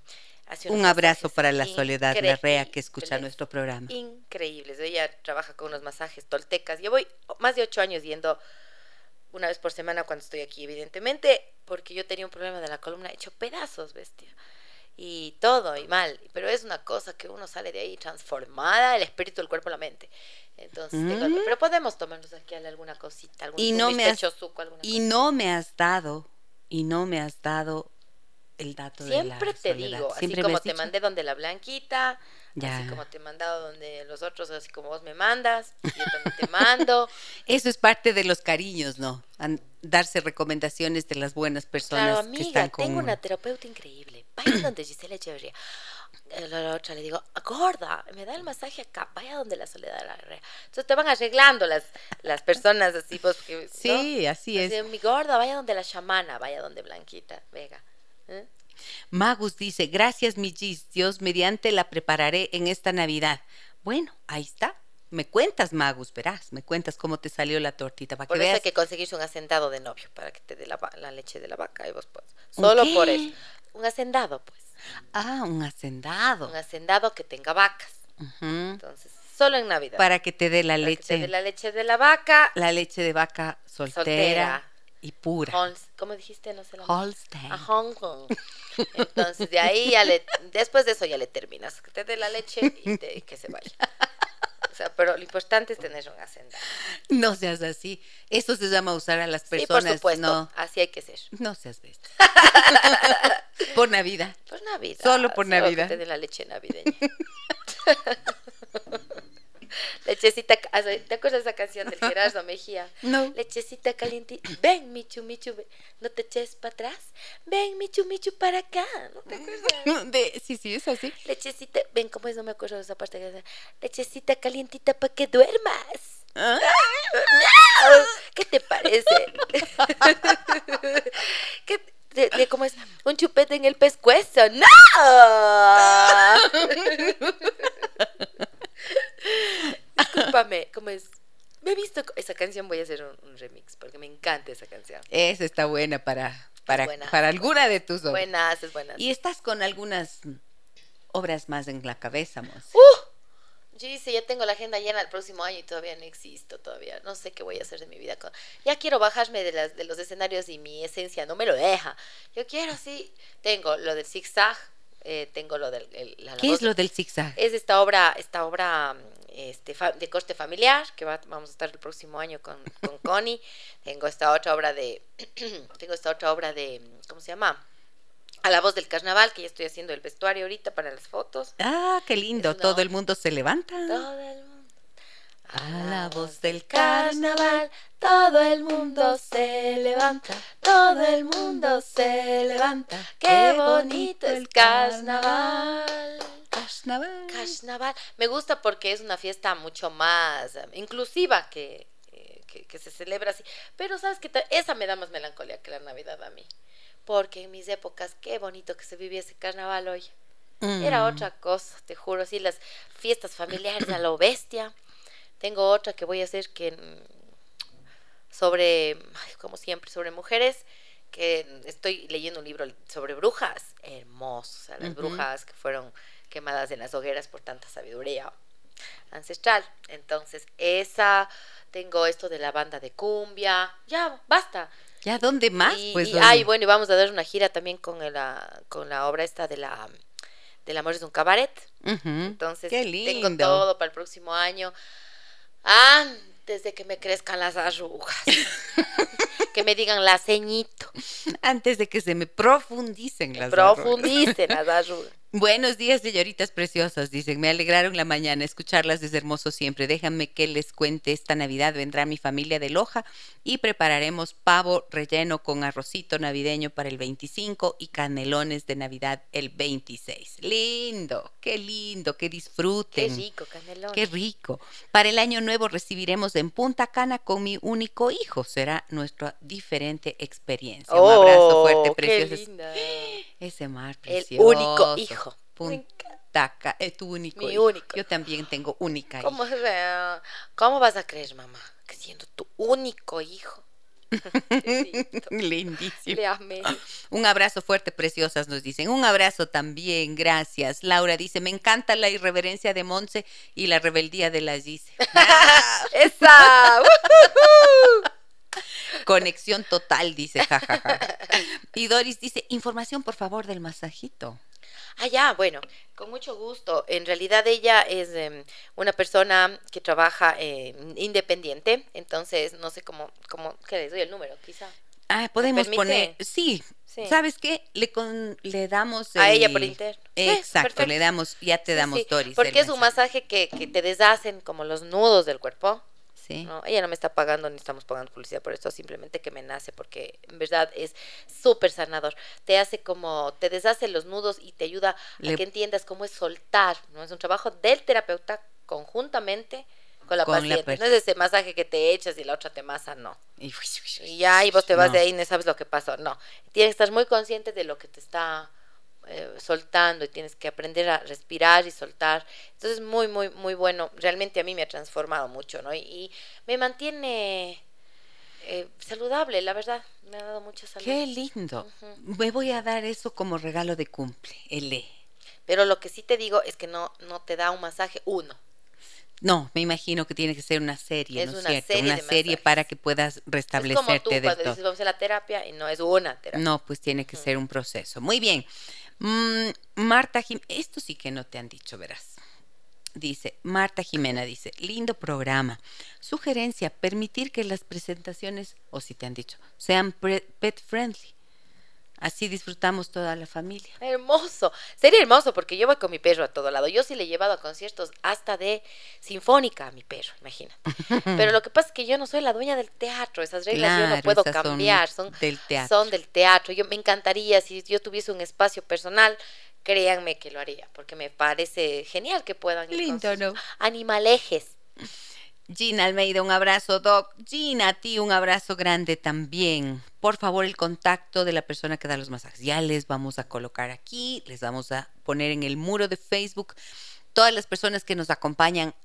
hace Un abrazo para la Soledad Larrea que escucha nuestro programa. Increíbles. Ella trabaja con unos masajes toltecas. Yo voy más de ocho años yendo una vez por semana cuando estoy aquí, evidentemente, porque yo tenía un problema de la columna hecho pedazos, bestia. Y todo, y mal. Pero es una cosa que uno sale de ahí transformada, el espíritu, el cuerpo, la mente. Entonces, tengo- Mm. pero podemos tomarnos aquí alguna cosita, algún Y no me has- chozuco, alguna Y no me has dado, y no me has dado el dato de la Siempre te soledad. digo, así Siempre como te mandé donde la Blanquita, Ya. así como te he mandado donde los otros, así como vos me mandas, yo también te mando. Eso es parte de los cariños, ¿no? An- darse recomendaciones de las buenas personas Claro, que amiga, están con tengo una terapeuta increíble. Vaya donde Gisela Echeverría. Eh, La, la otra le digo, gorda, me da el masaje acá, vaya donde la soledad la Larrea. Entonces te van arreglando las, las personas así, pues. ¿no? Sí, así es. Así, mi gorda, vaya donde la chamana, vaya donde Blanquita, Vega. ¿Eh? Magus dice, gracias mi Gis, Dios mediante la prepararé en esta Navidad. Bueno, ahí está. Me cuentas, Magus, verás, me cuentas cómo te salió la tortita para Por que eso veas. hay que conseguirse un hacendado de novio para que te dé la, leche de la vaca y vos puedes. ¿Un Solo qué? por eso. Un hacendado, pues. Ah, un hacendado. Un hacendado que tenga vacas. Entonces, solo en Navidad. Para que te dé la Para que leche, te dé la leche de la vaca. la leche de vaca soltera, Soltera. Y pura. Holst- ¿Cómo dijiste? No sé Holstein. A Hong Kong. Entonces, de ahí ya le, después de eso ya le terminas. Que te dé la leche y, te- y que se vaya. O sea, pero lo importante es tener un hacendado. No seas así. Eso se llama usar a las Sí, por personas. supuesto. No, Así hay que ser. no seas bestia. por Navidad. Por Navidad. Solo por que Navidad. te dé la leche navideña. Lechecita, ca- ¿te acuerdas de esa canción del Gerardo Mejía? No. Lechecita calientita, ven Michu Michu, ven. no te eches para atrás, ven Michu Michu para acá, ¿no te acuerdas? De- sí, sí, es así. Lechecita, ven, ¿cómo es? No me acuerdo de esa parte. que Lechecita calientita para que duermas. Ah, ¿Qué te parece? ¿Qué- de, de cómo es un chupete en el pescuezo. ¡No! Discúlpame, ¿cómo es? Me he visto esa canción, voy a hacer un, un remix porque me encanta esa canción. Esa está buena para, para, buena. para alguna de tus obras. Buenas, es buenas. Y estás con algunas obras más en la cabeza, Mos. ¡Uh! Gise, ya tengo la agenda llena el próximo año y todavía no existo, todavía no sé qué voy a hacer de mi vida. con- Ya quiero bajarme de, las, de los escenarios y mi esencia no me lo deja. Yo quiero así, tengo lo del zigzag, eh, tengo lo del... el- la- la ¿Qué es lo del zigzag? Es esta obra, esta obra este, fa- de corte familiar, que va- vamos a estar el próximo año con, con Connie. Tengo esta otra obra de, tengo esta otra obra de, ¿cómo se llama? A la voz del carnaval, que ya estoy haciendo el vestuario ahorita para las fotos. Ah, qué lindo. Todo el mundo se levanta. Todo el mundo. A la voz del carnaval, todo el mundo se levanta, todo el mundo se levanta. Qué bonito es carnaval. Carnaval. Carnaval. Me gusta porque es una fiesta mucho más eh, inclusiva que, eh, que, que se celebra así. Pero sabes que esa me da más melancolía que la Navidad a mí. Porque en mis épocas, qué bonito que se vivía ese carnaval hoy. Era Mm. otra cosa, te juro, así las fiestas familiares a lo bestia. Tengo otra que voy a hacer que mm, sobre, como siempre, sobre mujeres, que estoy leyendo un libro sobre brujas, hermoso, o sea, las brujas que fueron quemadas en las hogueras por tanta sabiduría ancestral. Entonces, esa, tengo esto de la banda de cumbia, ya, basta. ¿Ya dónde más? Y, pues y- ¿dónde? ay, bueno, y vamos a dar una gira también con la, con la obra esta de la del amor es un cabaret. Entonces, Qué tengo lindo. todo para el próximo año. Antes de que me crezcan las arrugas. que me digan la ceñito. Antes de que se me profundicen las arrugas. Profundicen las arrugas. Buenos días, señoritas preciosas. Dicen, me alegraron la mañana. Escucharlas es hermoso siempre. Déjame que les cuente. Esta Navidad vendrá mi familia de Loja y prepararemos pavo relleno con arrocito navideño para el 25 y canelones de Navidad el 26. Lindo, qué lindo, que Qué disfruten. rico, canelón. Qué rico. Para el año nuevo recibiremos en Punta Cana con mi único hijo. Será nuestra diferente experiencia. Un abrazo fuerte, Oh, qué precioso. linda. Ese mar El precioso. único hijo. Me Punta Cana. Es tu único Mi hijo. único. Yo también tengo única ¿Cómo, hija. ¿Cómo vas a creer, mamá? Que siendo tu único hijo. Lindísimo. Le amé. Un abrazo fuerte, preciosas, nos dicen. Un abrazo también, gracias. Laura dice, me encanta la irreverencia de Monse y la rebeldía de la Gise. ¡Esa! Conexión total, dice, jajaja. Y Doris dice, información por favor del masajito. Ah, ya, bueno, con mucho gusto. En realidad ella es em, una persona que trabaja eh, independiente, entonces no sé cómo, cómo, ¿qué les doy el número, quizá? Ah, podemos poner, sí, Sí. ¿sabes qué? Le, con, le damos... A el- ella por interno. Exacto, le damos, ya te damos, sí, Doris. Porque es un masaje que, que te deshacen como los nudos del cuerpo. Sí. ¿no? Ella no me está pagando ni estamos pagando publicidad por esto, simplemente que me nace porque en verdad es súper sanador. Te hace como, te deshace los nudos y te ayuda Le- a que entiendas cómo es soltar. ¿no? Es un trabajo del terapeuta conjuntamente con la Con paciente. no es ese masaje que te echas y la otra te masa, no. Y, Y ya, y vos te vas No. de ahí y no sabes lo que pasó. No, tienes que estar muy consciente de lo que te está eh, soltando y tienes que aprender a respirar y soltar. Entonces, muy, muy, muy bueno. Realmente a mí me ha transformado mucho, ¿no? Y, y me mantiene eh, saludable, la verdad. Me ha dado mucha salud. Qué lindo. Me voy a dar eso como regalo de cumple, el E. Pero lo que sí te digo es que no, no te da un masaje uno. No, me imagino que tiene que ser una serie, Es ¿no es una cierto? serie una de serie masajes. para que puedas Es como tú restablecerte cuando todo. dices vamos a la terapia y no es una terapia. No, pues tiene que ser un proceso. Muy bien. Mm, Marta Jim, esto sí que no te han dicho, verás. Dice, Marta Jimena dice, lindo programa. Sugerencia, permitir que las presentaciones, o si te han dicho, sean pet friendly. Así disfrutamos toda la familia. Hermoso, sería hermoso porque yo voy con mi perro a todo lado. Yo sí le he llevado a conciertos hasta de sinfónica a mi perro, imagínate. Pero lo que pasa es que yo no soy la dueña del teatro, esas reglas yo no puedo son cambiar, son, del teatro. son del teatro. Yo me encantaría si yo tuviese un espacio personal, créanme que lo haría, porque me parece genial que puedan ir con Lindo, sus ¿no? animalejes. Gina Almeida, un abrazo, Doc. Gina, a ti un abrazo grande también. Por favor, el contacto de la persona que da los masajes. Ya les vamos a colocar aquí, les vamos a poner en el muro de Facebook. Todas las personas que nos acompañan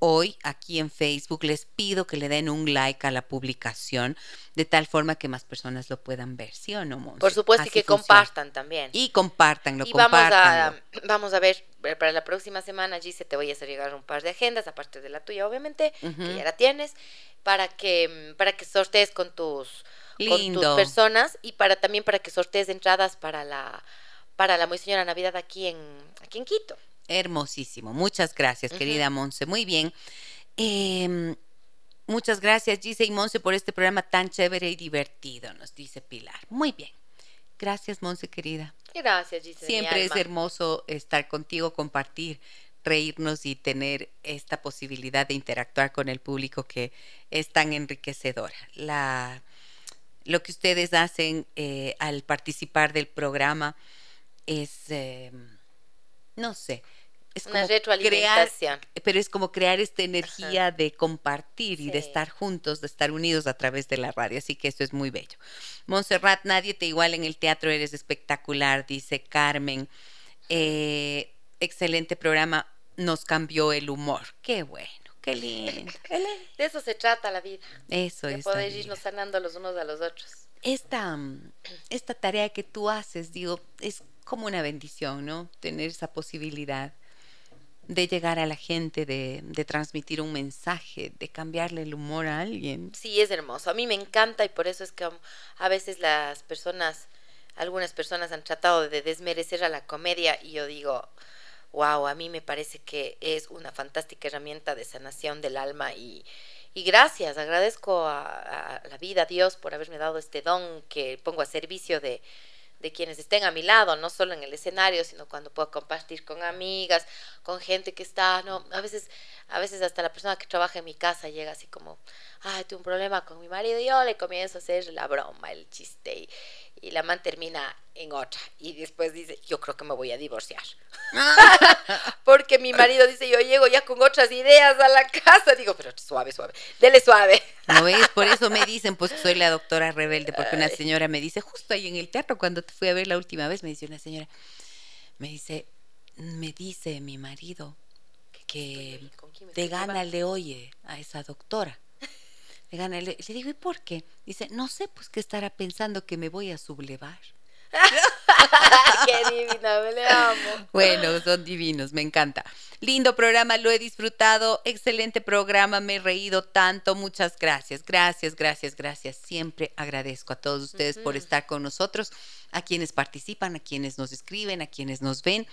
hoy aquí en Facebook, les pido que le den un like a la publicación de tal forma que más personas lo puedan ver, ¿sí o no, Monse? Por supuesto, y Así que funciona. compartan también. Y compartanlo, Y vamos a, compártanlo. vamos a ver, eh, para la próxima semana, Gise, te voy a hacer llegar un par de agendas, aparte de la tuya, obviamente, que ya la tienes, para que, para que sortees con tus, con tus personas y para también para que sortees entradas para la para la Muy Señora Navidad aquí en, aquí en Quito. Hermosísimo. Muchas gracias, querida Monse. Muy bien. Em, muchas gracias, Gise y Monse, por este programa tan chévere y divertido, nos dice Pilar. Muy bien. Gracias, Monse, querida. Gracias, Gise. Siempre es hermoso estar contigo, compartir, reírnos y tener esta posibilidad de interactuar con el público que es tan enriquecedora. La, lo que ustedes hacen eh, al participar del programa es, eh, no sé, es Una como crear, retroalimentación. pero es como crear esta energía de compartir y de estar juntos, de estar unidos a través de la radio. Así que esto es muy bello. Montserrat, nadie te iguala en el teatro, eres espectacular, dice Carmen. Eh, excelente programa, nos cambió el humor. Qué bueno, qué lindo. De eso se trata la vida, Eso de es. la poder irnos sanando los unos a los otros. Esta, mm, esta tarea que tú haces, digo, es como una bendición, ¿no? Tener esa posibilidad de llegar a la gente, de, de transmitir un mensaje, de cambiarle el humor a alguien. Sí, es hermoso. A mí me encanta y por eso es que a veces las personas, algunas personas han tratado de desmerecer a la comedia y yo digo, wow, a mí me parece que es una fantástica herramienta de sanación del alma y, y gracias, agradezco a, a la vida, a Dios, por haberme dado este don que pongo a servicio de, de quienes estén a mi lado, no solo en el escenario, sino cuando puedo compartir con amigas, con gente que está, no, a veces, a veces hasta la persona que trabaja en mi casa llega así como, ay, tuve un problema con mi marido, y yo le comienzo a hacer la broma, el chiste, y, y la man termina en otra, y después dice, yo creo que me voy a divorciar. Porque mi marido dice, yo llego ya con otras ideas a la casa, digo, pero suave, suave, dele suave. ¿No ves? Por eso me dicen, pues que soy la doctora rebelde, porque una señora me dice, justo ahí en el teatro, cuando te fui a ver la última vez, me dice una señora, me dice, me dice mi marido que ¿Con quién me de estoy gana le oye a esa doctora. Le, le digo, ¿y por qué? Dice, no sé, pues que estará pensando que me voy a sublevar. Qué divina, me le amo. Bueno, son divinos, me encanta. Lindo programa, lo he disfrutado. Excelente programa, me he reído tanto. Muchas gracias, gracias, gracias, gracias. Siempre agradezco a todos ustedes por estar con nosotros, a quienes participan, a quienes nos escriben, a quienes nos ven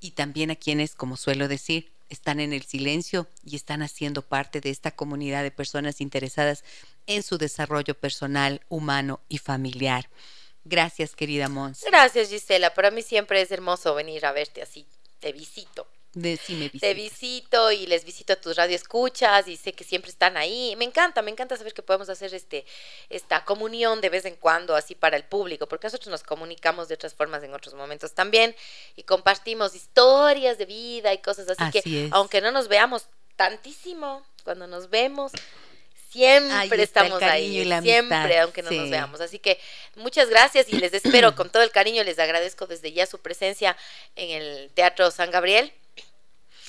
y también a quienes, como suelo decir, están en el silencio y están haciendo parte de esta comunidad de personas interesadas en su desarrollo personal, humano y familiar. Gracias, querida Mons. Gracias, Gisela. Para mí siempre es hermoso venir a verte así. Te visito. Decime, Te visito y les visito a tus radioescuchas y sé que siempre están ahí. Me encanta, me encanta saber que podemos hacer este esta comunión de vez en cuando así para el público, porque nosotros nos comunicamos de otras formas en otros momentos también y compartimos historias de vida y cosas así, Así que es. aunque no nos veamos tantísimo, cuando nos vemos siempre estamos y ahí, siempre, aunque no nos veamos. Así que muchas gracias y les espero con todo el cariño, les agradezco desde ya su presencia en el Teatro San Gabriel.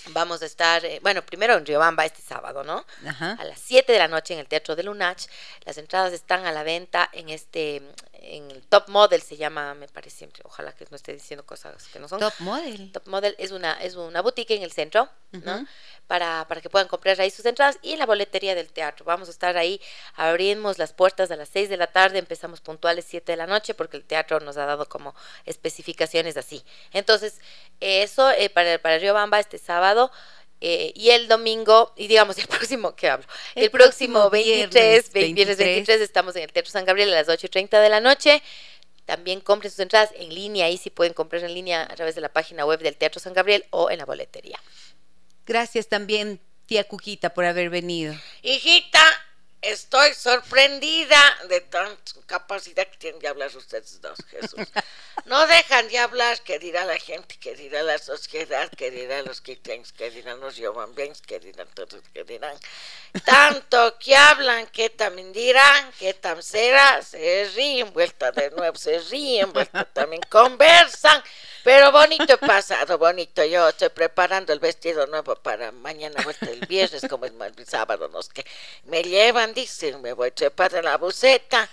Vamos a estar, eh, bueno, primero en Riobamba este sábado, ¿no? Ajá. A las 7 de la noche en el Teatro de Lunach. Las entradas están a la venta en este, en el Top Model se llama, me parece, ojalá que no esté diciendo cosas que no son. Top model. Top Model es una, es una boutique en el centro, ¿no? Para, para que puedan comprar ahí sus entradas y en la boletería del teatro. Vamos a estar ahí, abrimos las puertas a las 6 de la tarde, empezamos puntuales 7 de la noche porque el teatro nos ha dado como especificaciones así. Entonces, eso eh, para, para Riobamba este sábado. Eh, y el domingo, y digamos el próximo, ¿qué hablo? El, El próximo próximo 23, viernes ve- viernes 23. 23, estamos en el Teatro San Gabriel a las 8 y 30 de la noche. También compren sus entradas en línea, ahí sí pueden comprar en línea a través de la página web del Teatro San Gabriel o en la boletería. Gracias también, tía Cuquita, por haber venido. Hijita, estoy sorprendida de tanta capacidad que tienen de hablar ustedes dos, Jesús. No dejan de hablar, que dirá la gente, que dirá la sociedad, que los quiteños, que los yomambiens, que dirán todos, que dirán. Tanto que hablan, que también dirán, que tan será, se ríen, vuelta de nuevo, se ríen, vuelta también conversan. Pero bonito pasado, bonito. Yo estoy preparando el vestido nuevo para mañana, vuelta el viernes, como el sábado, no que me llevan, dicen, me voy a trepar en la buceta.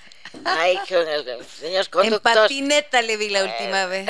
Ay, con el, señor conductor. En patineta le vi la última vez.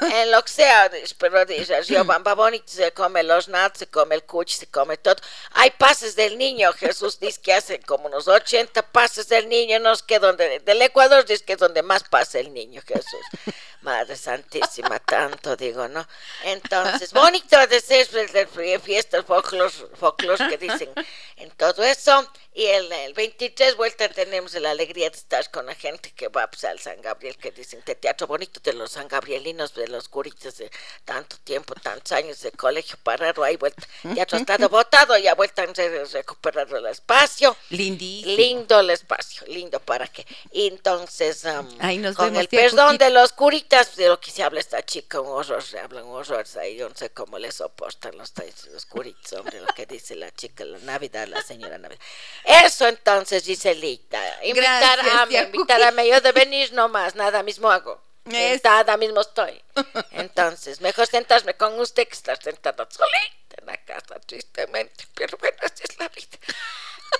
en lo que sea, pero dices, yo, bamba bonito, se come los nuts, se come el cuch, se come todo. Hay pases del niño, Jesús dice que hace como unos 80 pases del niño, no es que donde, del Ecuador dice que es donde más pasa el niño, Jesús. Madre Santísima, tanto digo, ¿no? Entonces, bonito de ser de fiestas, folclore que dicen en todo eso. Y el, el 23 vuelta tenemos la alegría de estar con la gente que va pues, al San Gabriel, que dicen de teatro bonito de los San Gabrielinos, de los curitas de tanto tiempo, tantos años de colegio parado, ahí vuelta, ya ha estado votado, ya vuelta a recuperar el espacio. Lindísimo. Lindo el espacio, lindo para que. Y entonces, nos con el perdón de los curitas, de lo que se habla esta chica, un horror, se hablan horrores ahí, yo no sé cómo les soportan los, los curitas, hombre, lo que dice la chica, la Navidad, la señora Navidad. Eso entonces, Giselita. Invitar a mí, invitar a mí. Yo de venir nomás, nada mismo hago. Sentada mismo estoy. Entonces, mejor sentarme con usted que estar sentada solita en la casa, tristemente. Pero bueno, así es la vida.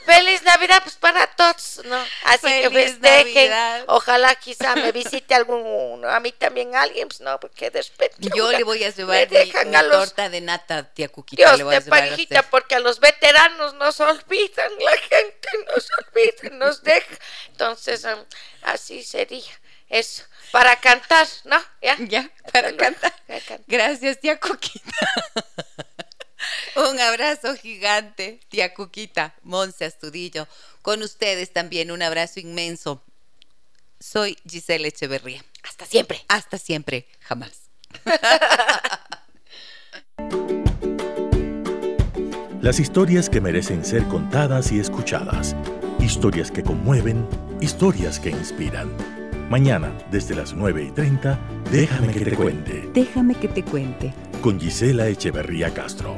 Feliz Navidad pues para todos, ¿no? Así que festejen. Ojalá quizá me visite algún, a mí también alguien, pues no, porque después yo le voy a llevar mi, torta de nata, tía Cuquita. Dios le voy a parejita, porque a los veteranos nos olvidan, la gente nos olvida, nos deja. Entonces, um, así sería eso. Para cantar, ¿no? Ya, ya para, cantar. Gracias, tía Cuquita. Un abrazo gigante, tía Cuquita, Monse Astudillo. Con ustedes también un abrazo inmenso. Soy Giselle Echeverría. Hasta siempre. Hasta siempre, jamás. Las historias que merecen ser contadas y escuchadas. Historias que conmueven, historias que inspiran. Mañana, desde las 9 y 30, déjame que te cuente. Déjame que te cuente. Con Gisela Echeverría Castro.